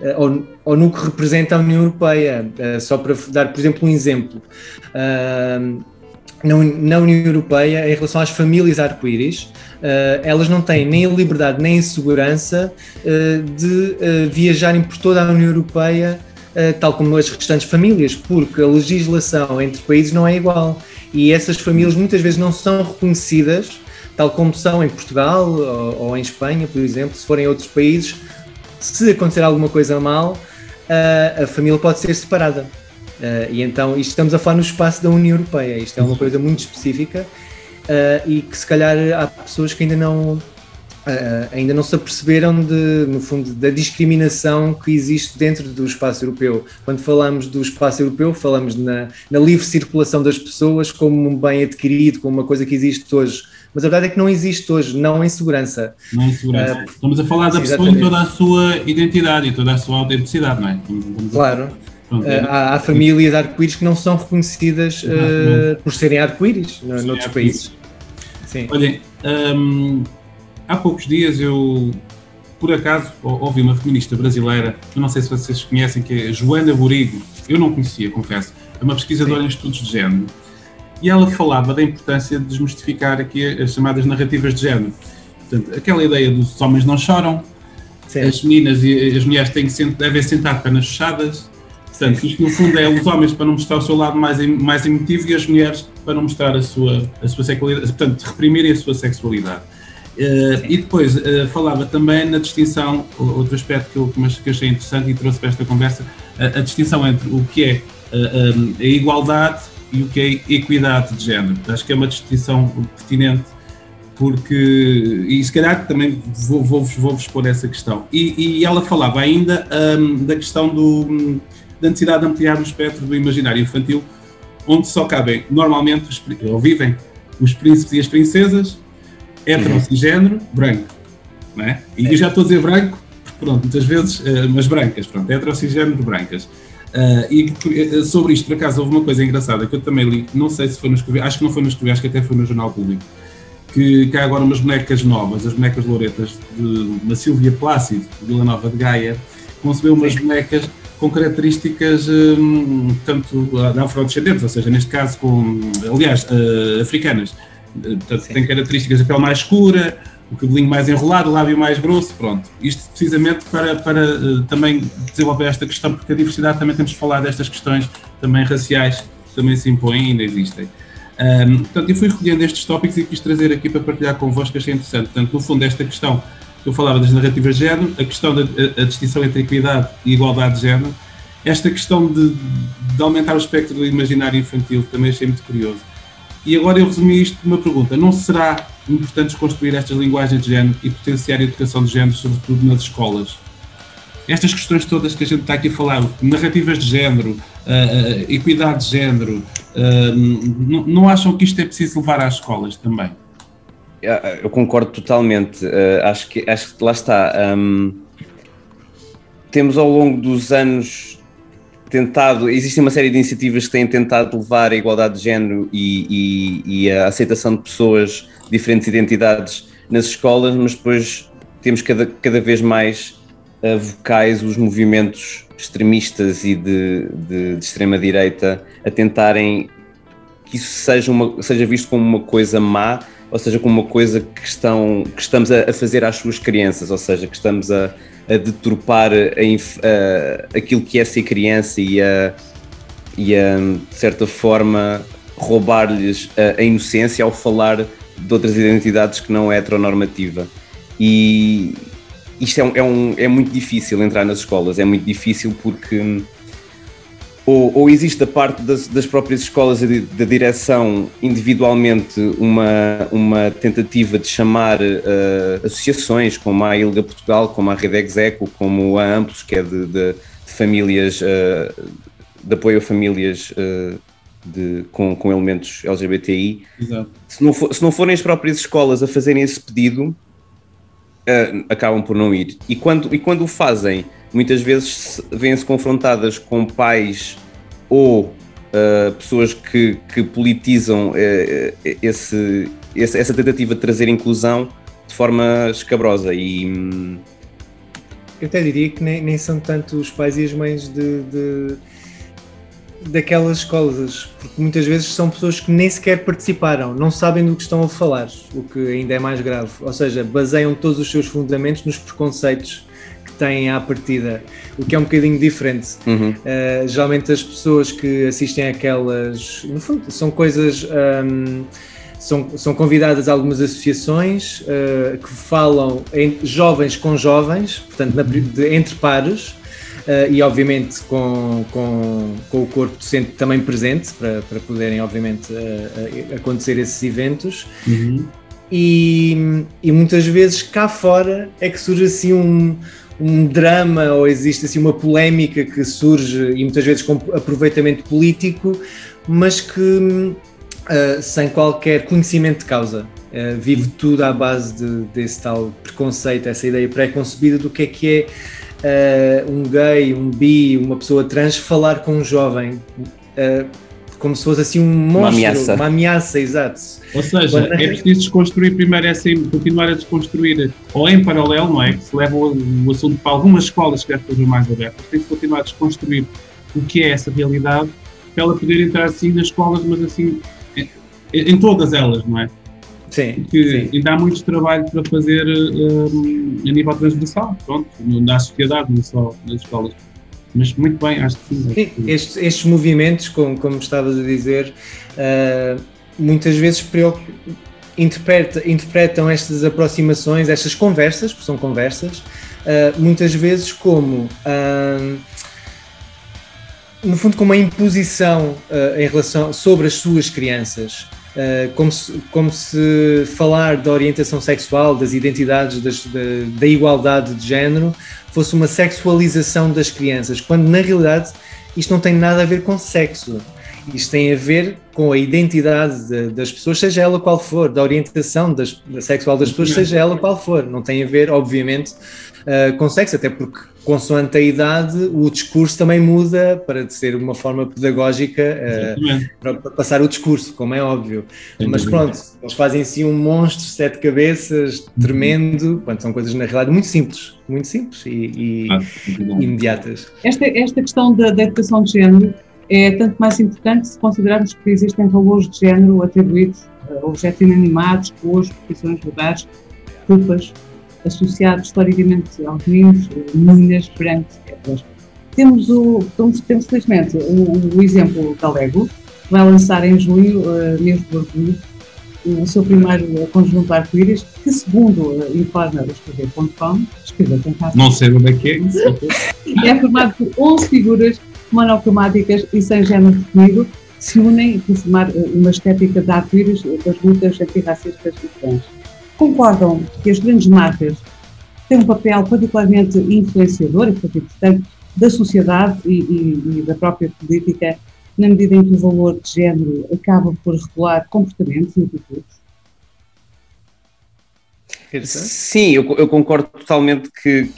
eh, ou, ou, no que representa a União Europeia. Eh, só para dar, por exemplo, um exemplo. Na, União Europeia, em relação às famílias arco-íris, elas não têm nem a liberdade nem a segurança de viajarem por toda a União Europeia, tal como as restantes famílias, porque a legislação entre países não é igual. E essas famílias muitas vezes não são reconhecidas, tal como são em Portugal ou, ou em Espanha, por exemplo, se forem outros países, se acontecer alguma coisa mal, uh, a família pode ser separada. Uh, e então, isto estamos a falar no espaço da União Europeia, isto é uma coisa muito específica e que se calhar há pessoas que ainda não, ainda não se aperceberam de, no fundo, da discriminação que existe dentro do espaço europeu. Quando falamos do espaço europeu, falamos na, na livre circulação das pessoas como um bem adquirido, como uma coisa que existe hoje mas a verdade é que não existe hoje, não em segurança. Não em segurança. Uh, Estamos a falar da pessoa em toda a sua identidade e toda a sua autenticidade, não é? claro. Pronto, uh, há, há, famílias arco-íris que não são reconhecidas uh, por serem arco-íris no, noutros arco países. Sim. Olhem, um, há poucos dias eu, por acaso, ouvi uma feminista brasileira, eu não sei se vocês conhecem, que é Joana Burigo, eu não conhecia, confesso, é uma pesquisadora Sim. em estudos de género e ela falava da importância de desmistificar aqui as chamadas narrativas de género. Portanto, aquela ideia dos homens não choram, Sim. as meninas e as mulheres têm que, devem sentar pernas fechadas. Portanto, isto no fundo é os homens para não mostrar o seu lado mais, mais emotivo e as mulheres para não mostrar a sua, a sua sexualidade, portanto, reprimirem a sua sexualidade. Uh, e depois uh, falava também na distinção, outro aspecto que eu, que eu achei interessante e trouxe para esta conversa, a, a distinção entre o que é a, a igualdade e o que é equidade de género. Acho que é uma distinção pertinente, porque, e se calhar também vou-vos vou, vou, vou expor essa questão. E, e ela falava ainda um, da questão do, da necessidade de ampliar o espectro do imaginário infantil, onde só cabem normalmente, ou vivem, os príncipes e as princesas, heterossexgênero, uhum. branco. Não é? E eu já estou a dizer branco, pronto, muitas vezes, uh, mas brancas, pronto, heterossexgênero, brancas. Uh, e eh, sobre isto, por acaso, houve uma coisa engraçada que eu também li, não sei se foi no escrever, acho que não foi no escrever, acho que até foi no Jornal Público, que, que há agora umas bonecas novas, as bonecas louretas de uma Silvia Plácido, de Vila Nova de Gaia, concebeu umas bonecas com características um, tanto da afrodescendentes, ou seja, neste caso com, aliás, uh, africanas. Portanto, tem características da pele mais escura, o cabelinho mais enrolado, o lábio mais grosso, pronto. Isto precisamente para, para uh, também desenvolver esta questão, porque a diversidade também temos de falar destas questões também raciais que também se impõem e ainda existem. Um, portanto, eu fui recolhendo estes tópicos e quis trazer aqui para partilhar convosco, achei interessante. Portanto, no fundo, esta questão que eu falava das narrativas de género, a questão da a, a distinção entre equidade e igualdade de género, esta questão de, de aumentar o espectro do imaginário infantil também achei muito curioso. E agora eu resumi isto numa pergunta: não será importante construir estas linguagens de género e potenciar a educação de género, sobretudo nas escolas? Estas questões todas que a gente está aqui a falar, narrativas de género, uh, equidade de género, uh, não acham que isto é preciso levar às escolas também? Eu concordo totalmente. acho, que, acho que lá está. Um, temos ao longo dos anos tentado, existe uma série de iniciativas que têm tentado levar a igualdade de género e, e, e a aceitação de pessoas de diferentes identidades nas escolas, mas depois temos cada, cada vez mais uh, vocais os movimentos extremistas e de, de, de extrema-direita a tentarem que isso seja, uma, seja visto como uma coisa má, ou seja, como uma coisa que, estão, que estamos a, a fazer às suas crianças, ou seja, que estamos a, a deturpar a, a, aquilo que é ser criança e a, e a de certa forma, roubar-lhes a, inocência ao falar de outras identidades que não é heteronormativa. E isto é, um, é, um, é muito difícil entrar nas escolas, é muito difícil porque ou, ou existe da parte das, das próprias escolas da direção individualmente uma, uma tentativa de chamar uh, associações como a ILGA Portugal, como a Rede Execo, como a Amplos, que é de, de, de famílias, uh, de apoio a famílias uh, de, com, com elementos LGBTI. Exato. Se, não for, se não forem as próprias escolas a fazerem esse pedido, acabam por não ir. E quando, e quando o fazem muitas vezes vêm-se confrontadas com pais ou uh, pessoas que, que politizam uh, esse, esse, essa tentativa de trazer inclusão de forma escabrosa e hum, eu até diria que nem, nem são tanto os pais e as mães de, de, daquelas escolas, porque muitas vezes são pessoas que nem sequer participaram, não sabem do que estão a falar, o que ainda é mais grave. Ou seja, baseiam todos os seus fundamentos nos preconceitos têm à partida, o que é um bocadinho diferente. Uhum. Uh, geralmente as pessoas que assistem aquelas, no fundo, são coisas. Um, são, são convidadas a algumas associações uh, que falam em jovens com jovens, portanto, na, de, entre pares, uh, e obviamente com, com, com o corpo docente também presente, para, para poderem, obviamente, uh, acontecer esses eventos. Uhum. E, e, muitas vezes cá fora é que surge assim um, um drama ou existe assim uma polémica que surge e muitas vezes com aproveitamento político, mas que uh, sem qualquer conhecimento de causa. Uh, vive tudo à base de, desse tal preconceito, essa ideia pré-concebida do que é que é uh, um gay, um bi, uma pessoa trans falar com um jovem como se fosse assim um monstro, uma ameaça, uma ameaça exato. Ou seja, Quando... é preciso desconstruir primeiro essa, continuar a desconstruir, ou em paralelo, não é? Que se leva o, assunto para algumas escolas que estejam mais abertas, tem que continuar a desconstruir o que é essa realidade, para ela poder entrar assim nas escolas, mas assim, em, em todas elas, não é? Sim, Porque sim. ainda há muito trabalho para fazer um, a nível transversal, pronto, na sociedade, não só nas escolas. Mas muito bem, acho que sim. sim estes, estes, movimentos, como, como estavas a dizer, uh, muitas vezes interpreta, interpretam estas aproximações, estas conversas, porque são conversas, uh, muitas vezes como. Uh, no fundo, como uma imposição em relação sobre as suas crianças, Uh, como, se, como se falar da orientação sexual, das identidades, das, da, da, igualdade de género, fosse uma sexualização das crianças, quando na realidade isto não tem nada a ver com sexo. Isto tem a ver com a identidade de, das pessoas, seja ela qual for, da orientação das, da sexual das pessoas, seja ela qual for. Não tem a ver, obviamente, uh, com sexo, até porque, consoante a idade, o discurso também muda para ser uma forma pedagógica uh, para, para, passar o discurso, como é óbvio. Mas pronto, eles fazem assim um monstro, sete cabeças, tremendo, quando são coisas na realidade muito simples, muito simples e, e ah, imediatas. Esta, esta questão da, da educação de género é tanto mais importante se considerarmos que existem valores de género atribuídos a objetos inanimados, cores, profissões, lugares, culpas, associados historicamente aos meninos, meninas, brancos, etc. Temos, o, temos, temos felizmente, o, o, exemplo da Lego, que vai lançar em junho, uh, mês de orgulho, o seu primeiro conjunto arco-íris, que segundo uh, informa o escrever.com, escrever Não sei onde é que é. é formado por 11 figuras monocromáticas e sem género definido se unem para formar uma estética de arco-íris das lutas antirracistas e trans. Concordam que as grandes marcas têm um papel particularmente influenciador e importante da sociedade e, e, e da própria política, na medida em que o valor de género acaba por regular comportamentos e atitudes? Sim, eu, eu, concordo totalmente que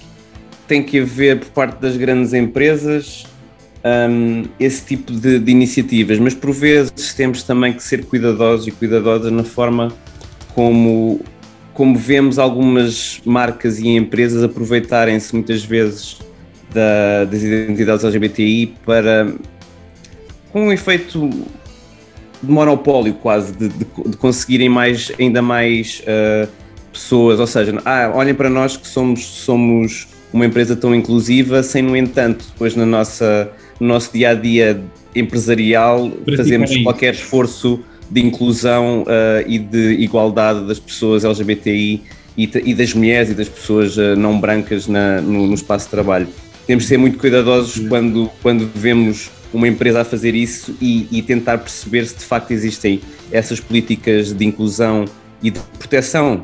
tem que haver por parte das grandes empresas um, esse tipo de, de, iniciativas, mas por vezes temos também que ser cuidadosos e cuidadosas na forma como, como vemos algumas marcas e empresas aproveitarem-se muitas vezes da, das identidades LGBTI para com um efeito de monopólio quase, de, de, de conseguirem mais, ainda mais uh, pessoas, ou seja, ah, olhem para nós que somos, somos uma empresa tão inclusiva, sem no entanto, depois na nossa, no nosso dia a dia empresarial fazemos qualquer esforço de inclusão uh, e de igualdade das pessoas LGBTI e, e das mulheres e das pessoas uh, não brancas na, no, no, espaço de trabalho. Temos de ser muito cuidadosos quando, quando vemos uma empresa a fazer isso e, e tentar perceber se de facto existem essas políticas de inclusão e de proteção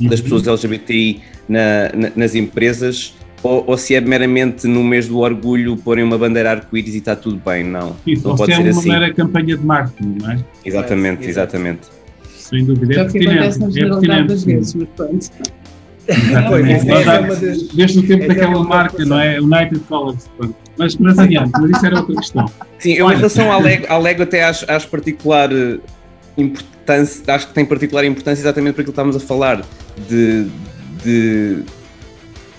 das pessoas LGBTI na, na, nas empresas ou, ou, se é meramente no mês do orgulho porem uma bandeira arco-íris e está tudo bem, não. Isso, não pode ser é uma assim. mera campanha de marketing, não é? Exatamente, é, exatamente. Sem dúvida, é pertinente. É pertinente. Vezes, mas pronto. Exatamente. É desde o tempo é daquela marca, não é? United Colors. Mas, mas adiante, mas isso era outra questão. Sim, eu em relação à Lego, à Lego até acho, acho particular eh, importância, acho que tem particular importância exatamente para aquilo que estávamos a falar, de, de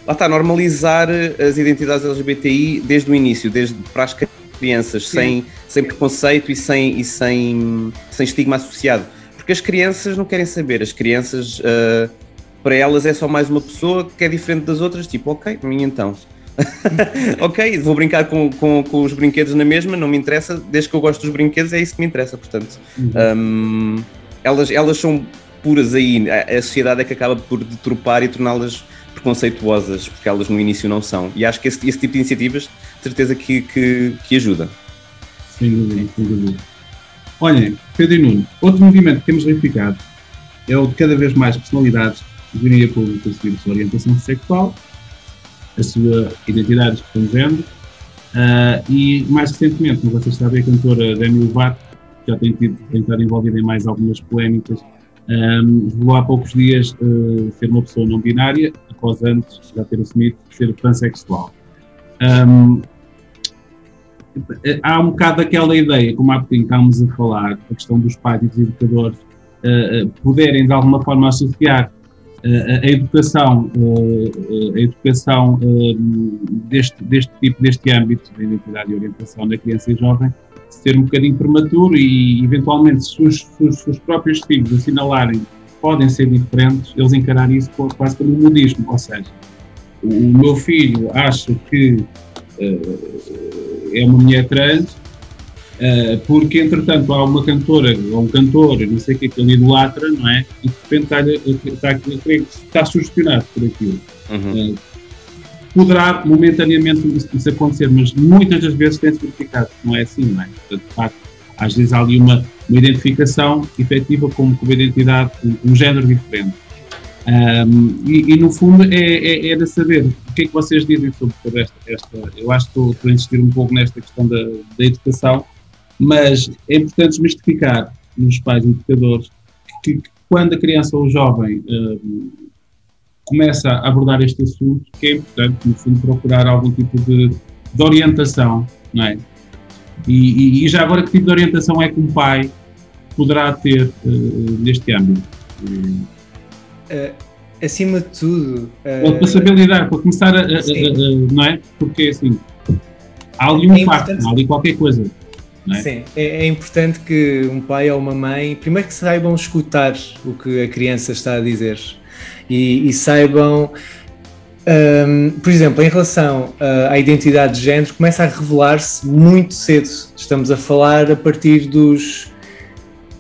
lá está, normalizar as identidades LGBTI desde o início, desde para as crianças, sem, sem preconceito e, sem, e sem, sem estigma associado. Porque as crianças não querem saber, as crianças, uh, para elas é só mais uma pessoa que é diferente das outras, tipo, ok, mim então. ok, vou brincar com, com, com, os brinquedos na mesma, não me interessa, desde que eu gosto dos brinquedos é isso que me interessa, portanto. Uhum. Um, elas, elas são puras aí, a, a, sociedade é que acaba por deturpar e torná-las preconceituosas, porque elas no início não são. E acho que esse, esse tipo de iniciativas, de certeza que, que, que ajuda. Sem dúvida, sem dúvida. Olhem, Pedro e Nuno, outro movimento que temos verificado é o de cada vez mais personalidades virem a público a sua orientação sexual a sua identidade de género. Uh, e mais recentemente, como vocês sabem, a cantora Demi Lovato, que já tem, tido, tem estado envolvida em mais algumas polémicas, um, revelou há poucos dias uh, ser uma pessoa não binária, após antes já ter assumido ser transexual. Um, há um bocado aquela ideia, como há bocadinho estávamos a falar, a questão dos pais e dos educadores uh, poderem de alguma forma associar a educação, a educação deste, deste tipo, deste âmbito de identidade e orientação da criança e jovem, ser um bocadinho prematuro e, eventualmente, se os, se os próprios filhos assinalarem podem ser diferentes, eles encararem isso quase como um modismo, ou seja, o meu filho acha que uh, é uma mulher trans, Uh, porque entretanto há uma cantora ou um cantor, não sei o que, que ele idolatra, não é? E de repente está, está, está sugestionado por aquilo. Uhum. Uh, poderá momentaneamente isso, isso, acontecer, mas muitas das vezes tem-se verificado que não é assim, não é? Portanto, de facto, às vezes há ali uma, uma identificação efetiva como com uma identidade, um, um género diferente. Um, e, e, no fundo é, é, é, de saber o que é que vocês dizem sobre, esta, esta. Eu acho que estou, estou a insistir um pouco nesta questão da, da educação mas é importante desmistificar nos pais educadores que, que quando a criança ou o jovem uh, começa a abordar este assunto, que é importante, no fundo, procurar algum tipo de, de orientação, não é? E, e, e, já agora, que tipo de orientação é que um pai poderá ter uh, neste âmbito? Uh, acima de tudo. Uh, para saber lidar, para começar a, a, a, a, não é? Porque assim, há ali um é facto, há ali qualquer coisa. É? Sim, é, é, importante que um pai ou uma mãe, primeiro que saibam escutar o que a criança está a dizer e, e saibam, um, por exemplo, em relação uh, à identidade de género, começa a revelar-se muito cedo. Estamos a falar a partir dos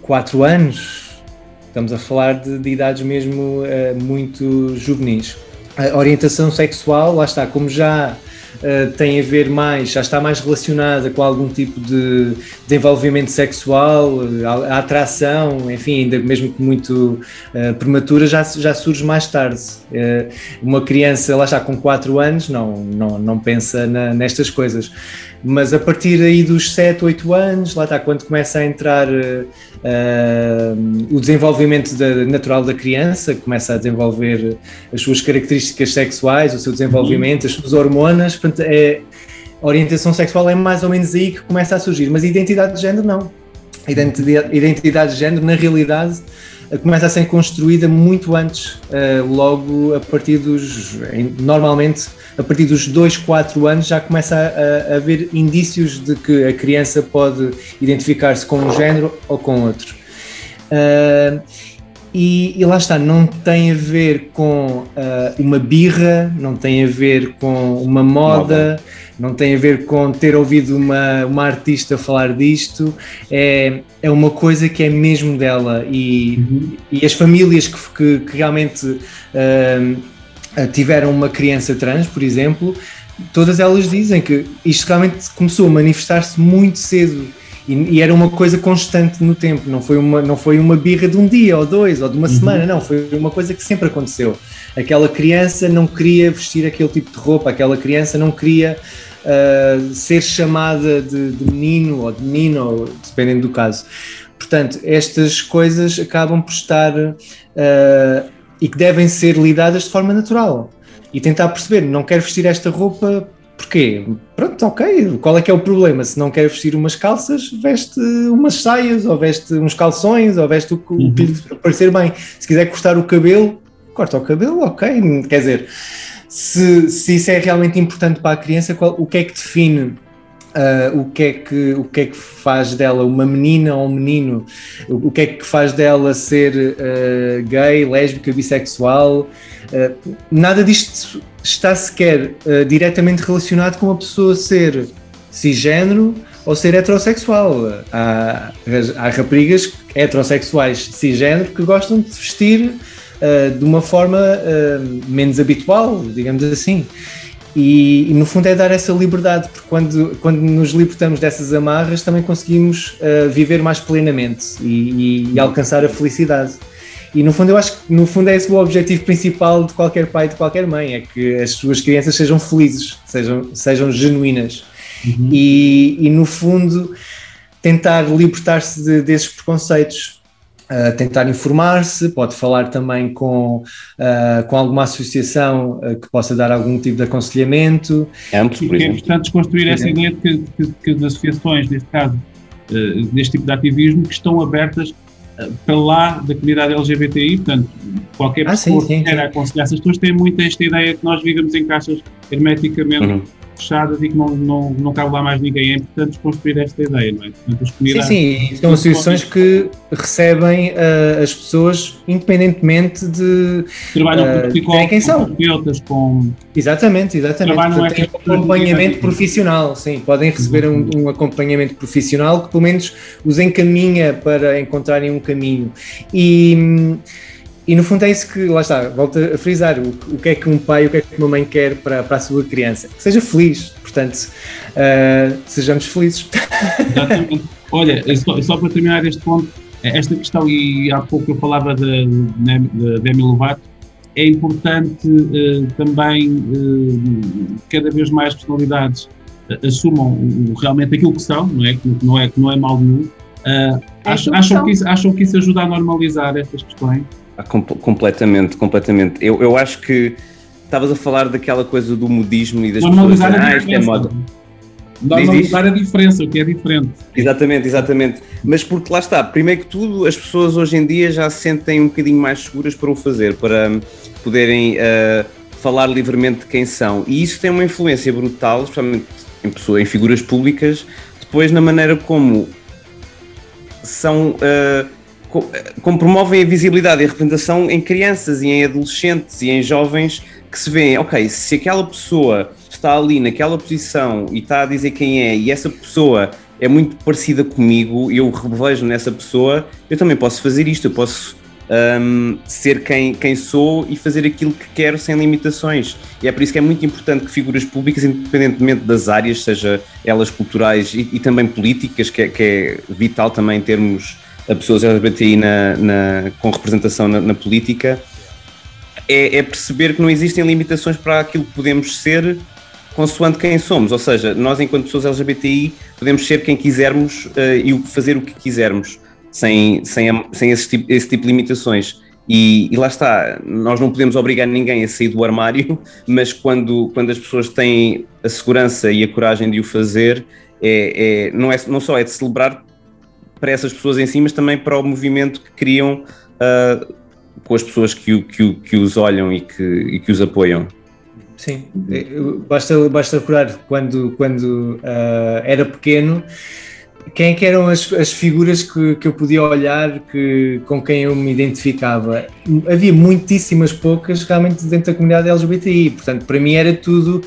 4 anos, estamos a falar de, de idades mesmo uh, muito juvenis. A orientação sexual, lá está, como já uh, tem a ver mais, já está mais relacionada com algum tipo de desenvolvimento sexual, a, a atração, enfim, ainda mesmo que muito uh, prematura, já, já surge mais tarde. Uh, uma criança, lá está, com 4 anos, não, não, não pensa na, nestas coisas mas a partir aí dos 7, 8 anos, lá está, quando começa a entrar uh, o desenvolvimento da, natural da criança, começa a desenvolver as suas características sexuais, o seu desenvolvimento, as suas hormonas, portanto, é, a orientação sexual é mais ou menos aí que começa a surgir, mas a identidade de género não. Identidade, identidade de género, na realidade, começa a ser construída muito antes, uh, logo a partir dos. Normalmente, a partir dos 2, 4 anos, já começa a, a haver indícios de que a criança pode identificar-se com um género ou com outro. Uh, e, e, lá está, não tem a ver com uh, uma birra, não tem a ver com uma moda. moda não tem a ver com ter ouvido uma, uma artista falar disto, é, é uma coisa que é mesmo dela e, uhum. e as famílias que, que, que realmente uh, tiveram uma criança trans, por exemplo, todas elas dizem que isto realmente começou a manifestar-se muito cedo e, e, era uma coisa constante no tempo, não foi, uma, não foi uma birra de um dia ou dois ou de uma uhum. semana, não, foi uma coisa que sempre aconteceu. Aquela criança não queria vestir aquele tipo de roupa, aquela criança não queria uh, ser chamada de, de, menino ou de menino, dependendo do caso. Portanto, estas coisas acabam por estar uh, e que devem ser lidadas de forma natural e tentar perceber, não quero vestir esta roupa Porquê? Pronto, ok, qual é que é o problema? Se não quer vestir umas calças, veste umas saias, ou veste uns calções, ou veste o, uhum. que lhe parecer bem. Se quiser cortar o cabelo, corta o cabelo, ok. Quer dizer, se, se isso é realmente importante para a criança, qual, o que é que define Uh, o, que é que, o que é que faz dela uma menina ou um menino, o, o que é que faz dela ser uh, gay, lésbica, bissexual. Uh, nada disto está sequer diretamente relacionado com a pessoa ser cisgênero ou ser heterossexual. Há, há raparigas heterossexuais cisgênero que gostam de vestir uh, de uma forma uh, menos habitual, digamos assim. E, e, no fundo é dar essa liberdade, porque quando, quando nos libertamos dessas amarras também conseguimos uh, viver mais plenamente e, e, e, alcançar a felicidade. E no fundo eu acho que no fundo é esse o objetivo principal de qualquer pai e de qualquer mãe, é que as suas crianças sejam felizes, sejam, sejam genuínas. Uhum. E, e no fundo tentar libertar-se de, desses preconceitos, Uh, tentar informar-se, pode falar também com, uh, com alguma associação uh, que possa dar algum tipo de aconselhamento. Amplo, por é importante desconstruir essa ideia de que, que, que, as associações, neste caso, deste tipo de ativismo, que estão abertas para lá da comunidade LGBTI, portanto, qualquer ah, pessoa sim, sim, que queira aconselhar essas pessoas tem muito esta ideia que nós vivemos em caixas hermeticamente uhum fechadas e que não, não, não cabe lá mais ninguém. É importante desconstruir esta ideia, não é? Portanto, sim, sim, são associações que recebem uh, as pessoas independentemente de. Trabalham uh, com psicólogos, quem são. com terapeutas, com. Exatamente, exatamente. Portanto, é tem um acompanhamento profissional, sim. Podem receber um, um, acompanhamento profissional que pelo menos os encaminha para encontrarem um caminho. E. E no fundo é isso que, lá está, volto a frisar, o, o que é que um pai, o que é que uma mãe quer para, para a sua criança? Que seja feliz, portanto, uh, sejamos felizes. Exatamente. Olha, só, só, para terminar este ponto, esta questão, e há pouco eu falava de, de, Demi Lovato, é importante uh, também uh, cada vez mais personalidades assumam realmente aquilo que são, não é? Que não é, que não é mal nenhum. É acham, acham, que isso, acham que isso ajuda a normalizar estas questões? Ah, com, completamente, completamente. Eu, eu acho que estavas a falar daquela coisa do modismo e das Normalizar pessoas. Ah, isto é moda. Normalizar a diferença, o que é diferente. Exatamente, exatamente. Mas porque lá está, primeiro que tudo, as pessoas hoje em dia já se sentem um bocadinho mais seguras para o fazer, para poderem uh, falar livremente de quem são. E isso tem uma influência brutal, especialmente em pessoas, em figuras públicas, depois na maneira como são. Uh, como promovem a visibilidade e a representação em crianças e em adolescentes e em jovens que se veem, ok, se aquela pessoa está ali naquela posição e está a dizer quem é e essa pessoa é muito parecida comigo eu revejo nessa pessoa, eu também posso fazer isto, eu posso um, ser quem, quem sou e fazer aquilo que quero sem limitações. E é por isso que é muito importante que figuras públicas, independentemente das áreas, seja elas culturais e, e também políticas, que é, que é, vital também termos a pessoas LGBTI na, na, com representação na, na política, é, é, perceber que não existem limitações para aquilo que podemos ser consoante quem somos. Ou seja, nós, enquanto pessoas LGBTI, podemos ser quem quisermos uh, e fazer o que quisermos sem, sem, sem esse, tipo, esse tipo de limitações. E, e, lá está, nós não podemos obrigar ninguém a sair do armário, mas quando, quando as pessoas têm a segurança e a coragem de o fazer, é, é, não, é, não só é de celebrar para essas pessoas em si, mas também para o movimento que criam uh, com as pessoas que, que, que os olham e que, e que os apoiam. Sim, basta, basta recordar quando, quando uh, era pequeno quem é que eram as, as figuras que, que eu podia olhar que, com quem eu me identificava? Havia muitíssimas poucas realmente dentro da comunidade LGBTI, portanto, para mim era tudo.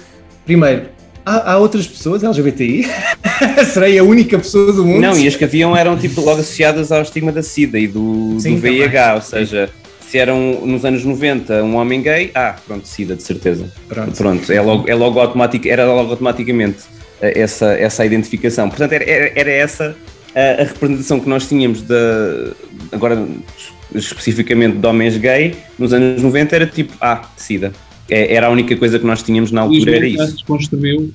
Primeiro, há, há outras pessoas LGBTI? Serei a única pessoa do mundo? Não, e as que haviam eram tipo logo associadas ao estigma da SIDA e do, Sim, do VIH, também. ou seja, se eram nos anos 90 um homem gay, ah, pronto, SIDA, de certeza. Pronto, pronto é logo, é logo automático, era logo automaticamente essa, essa identificação. Portanto, era, era essa a, a, representação que nós tínhamos de, agora especificamente de homens gay, nos anos 90 era tipo, ah, SIDA. É, era a única coisa que nós tínhamos na altura, era isso. desconstruiu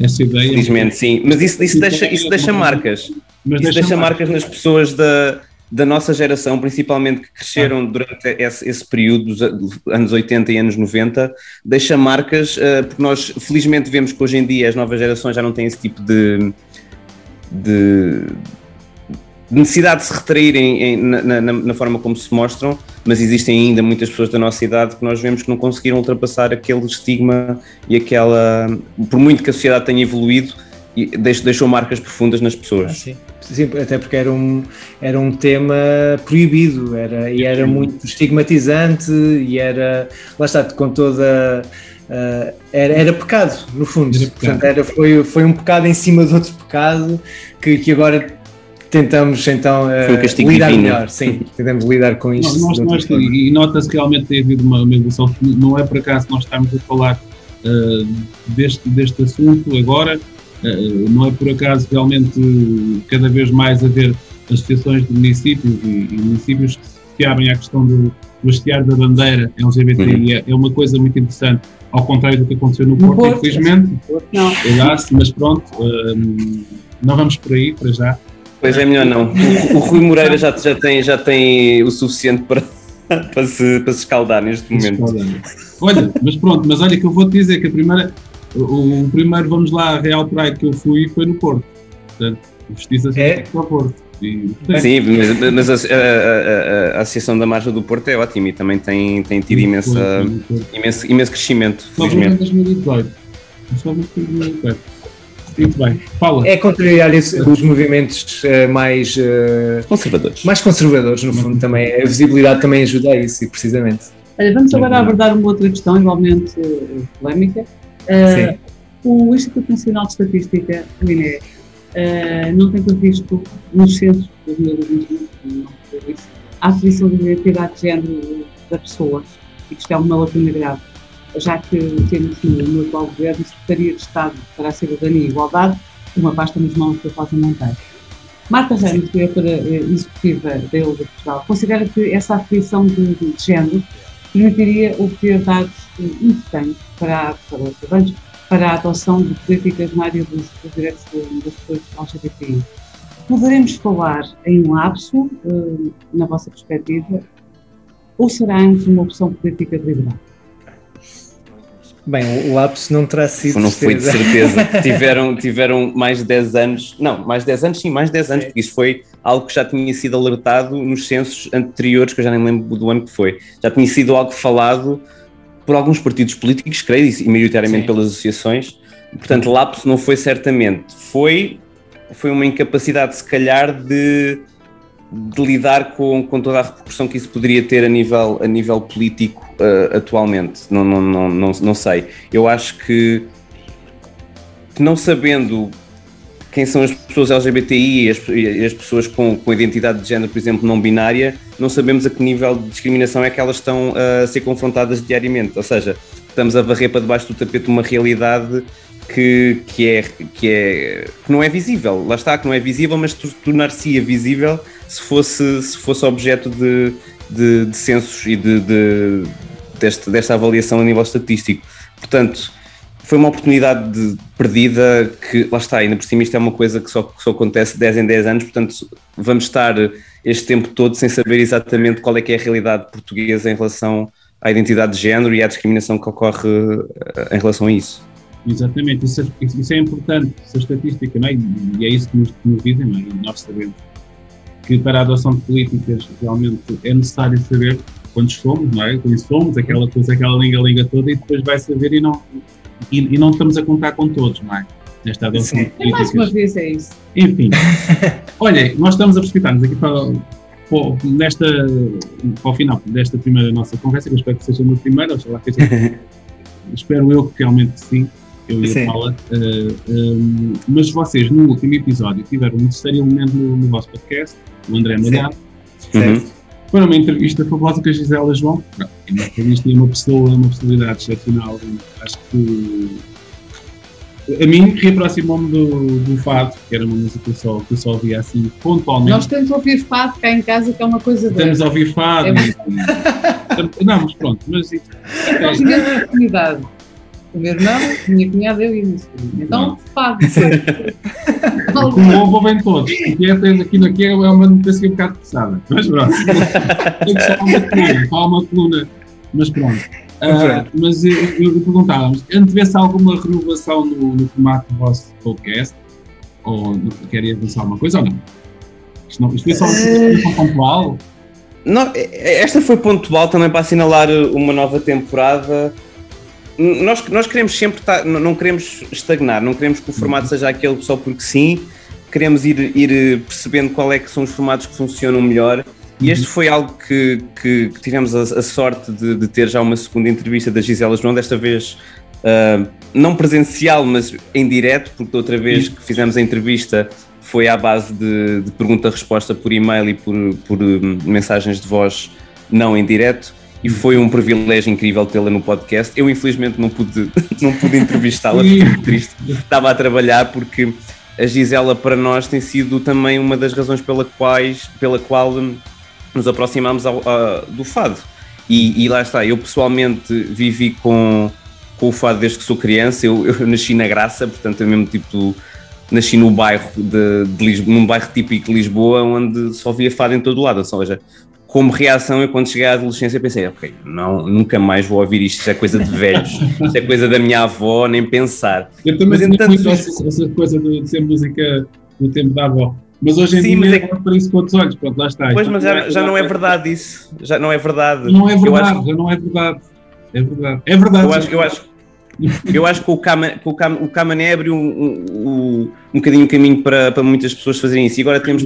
essa ideia. Felizmente, sim. Mas isso, isso, deixa, isso deixa marcas. Mas isso deixa, marcas nas pessoas da, da nossa geração, principalmente que cresceram durante esse, esse, período dos anos 80 e anos 90, deixa marcas, uh, porque nós felizmente vemos que hoje em dia as novas gerações já não têm esse tipo de, de necessidade de se retraírem em, na, na, na, forma como se mostram, mas existem ainda muitas pessoas da nossa idade que nós vemos que não conseguiram ultrapassar aquele estigma e aquela. Por muito que a sociedade tenha evoluído, deixou marcas profundas nas pessoas. Ah, sim. Sim, até porque era um, era um tema proibido era, e era muito estigmatizante e era, lá está, com toda. Uh, era, era pecado, no fundo. Era Portanto, era, foi, foi um pecado em cima de outro pecado que, que agora tentamos então uh, lidar divino. melhor. Sim, tentamos lidar com isto. Nós, nós, e nota-se que realmente tem havido uma, uma evolução. Não é por acaso nós estamos a falar uh, deste, deste assunto agora eh, não é por acaso realmente cada vez mais haver associações de municípios e, e municípios que se abrem à questão do, do hastear da bandeira LGBT uhum. é, é, uma coisa muito interessante, ao contrário do que aconteceu no, Porto, infelizmente. Não. mas pronto, um, não vamos por aí para já. Pois é, melhor não. O, o Rui Moreira já, já, tem, já tem o suficiente para, para, se, para se escaldar neste momento. Olha, mas pronto, mas olha que eu vou te dizer que a primeira, o, o primeiro, vamos lá, Real Pride que eu fui foi no Porto. Portanto, justiça é? para o Porto. Sim, mas, mas a, a, a, a, Associação da Margem do Porto é ótima e também tem, tem tido imensa, imenso, imenso crescimento. Só em 2018. Só em 2018. Muito bem, fala. É contrariar os movimentos uh, mais uh, conservadores. Mais conservadores, no fundo, também. A visibilidade também ajuda a isso, precisamente. Olha, vamos agora abordar uma outra questão igualmente uh, polémica, Uh, o Instituto Nacional de Estatística, o INE, uh, não tem previsto nos centros de 2021 a aferição da identidade de género da pessoa, e que isto é uma lacuna grave, já que temos no, no atual governo a Secretaria de Estado para a Cidadania e Igualdade, uma pasta nas mãos da Rosa Monteiro. Marta Ramos, diretora eh, executiva da EULA de Portugal, considera que essa aferição de, de género permitiria obter dados importantes para, para, para a adoção de políticas na área dos, dos direitos das pessoas LGBTI. Poderemos falar em um lapso, eh, na vossa perspectiva, ou será antes uma opção política deliberada? Bem, o lapso não terá sido. Não foi de certeza. tiveram, tiveram mais de 10 anos, não, mais de 10 anos, sim, mais de 10 anos, porque isso foi algo que já tinha sido alertado nos censos anteriores, que eu já nem lembro do ano que foi. Já tinha sido algo falado por alguns partidos políticos, creio, e maioritariamente sim. pelas associações. Portanto, lapso não foi certamente. Foi, foi uma incapacidade, se calhar, de de lidar com, com toda a repercussão que isso poderia ter a nível, a nível político uh, atualmente. Não, não, não, não, não sei. Eu acho que, que não sabendo quem são as pessoas LGBTI e as, e as pessoas com, com identidade de género, por exemplo, não binária, não sabemos a que nível de discriminação é que elas estão a ser confrontadas diariamente. Ou seja, estamos a varrer para debaixo do tapete uma realidade que, que, é, que, é, que não é visível. Lá está, que não é visível, mas tornar-se visível se fosse, se fosse objeto de, de, de censos e de, de desta, desta avaliação a nível estatístico. Portanto, foi uma oportunidade de, perdida que, lá está, ainda por cima isto é uma coisa que só, que só acontece 10 em 10 anos, portanto vamos estar este tempo todo sem saber exatamente qual é que é a realidade portuguesa em relação à identidade de género e à discriminação que ocorre eh, em relação a isso. Exatamente, isso é, isso é importante, essa estatística, não é? e é isso que nos, que nos dizem, não é? e nós sabemos que para a adoção de políticas realmente é necessário saber quantos somos, não é? Quando somos, aquela coisa, aquela linga-linga toda, e depois vai saber e não, e, e, não estamos a contar com todos, não é? Nesta adoção Sim. de políticas. mais uma vez é isso. Enfim, olha, nós estamos a precipitar-nos aqui para, para, nesta, para o final desta primeira nossa conversa, que eu espero que seja uma primeira, ou sei lá que seja, espero eu que realmente sim, eu ia falar. Uh, um, mas vocês, no último episódio, tiveram um terceiro elemento no, no vosso podcast, o André Malhado. Uhum. Foi uma entrevista fabulosa com a Gisela João. Uma entrevista uma pessoa, uma personalidade excepcional. Acho que a mim reaproximou-me do, do fado, que era uma música que eu só, que eu só ouvia assim pontualmente. Nós temos a ouvir fado cá em casa, que é uma coisa Temos a ouvir fado. É não, mas pronto, mas isso. Nós tivemos a oportunidade o meu irmão, minha cunhada, eu e a minha sobrinha. Então, fado. Como ovo, ouvem todos. O que é tens aqui na é uma notícia um bocado pesada. Mas pronto. Tem que só uma coluna, só uma coluna. Mas pronto. Uh, mas eu, eu, eu perguntava antevê-se alguma renovação no, no, formato do vosso podcast? Ou querem avançar alguma coisa ou não? Isto, não, isto foi só uma pontual? Não, esta foi pontual também para assinalar uma nova temporada nós, nós queremos sempre estar, não queremos estagnar, não queremos que o formato seja aquele só porque sim, queremos ir, ir percebendo qual é que são os formatos que funcionam melhor. E este foi algo que, que, que tivemos a, a sorte de, de, ter já uma segunda entrevista da Gisela João, desta vez uh, não presencial, mas em direto, porque da outra vez que fizemos a entrevista foi à base de, de pergunta-resposta por e-mail e por, por hum, mensagens de voz não em direto e foi um privilégio incrível tê-la no podcast. Eu, infelizmente, não pude, não pude entrevistá-la, fiquei muito triste. Estava a trabalhar porque a Gisela, para nós, tem sido também uma das razões pela, quais, pela qual nos aproximamos ao, ao, do fado. E, e, lá está, eu pessoalmente vivi com, com o fado desde que sou criança. Eu, eu nasci na Graça, portanto, é mesmo tipo. Nasci no bairro de, de Lisboa, num bairro típico de Lisboa, onde só via fado em todo lado. Ou seja, como reação, eu quando cheguei à adolescência pensei, ok, não, nunca mais vou ouvir isto, isto é coisa de velhos, isto é coisa da minha avó, nem pensar. Eu também Mas, entanto, muito essa, essa coisa de ser música do tempo da avó. Mas hoje em Sim, dia é... para isso com outros olhos, pronto, lá está. Pois, mas já, já não é verdade isso, já não é verdade. Não é verdade, acho... já não é verdade. É verdade. É verdade. Eu acho, eu acho, eu acho que o, Cama, o, Cam, o Camané abriu um, um, um, bocadinho o caminho para, para muitas pessoas fazerem isso. E agora temos,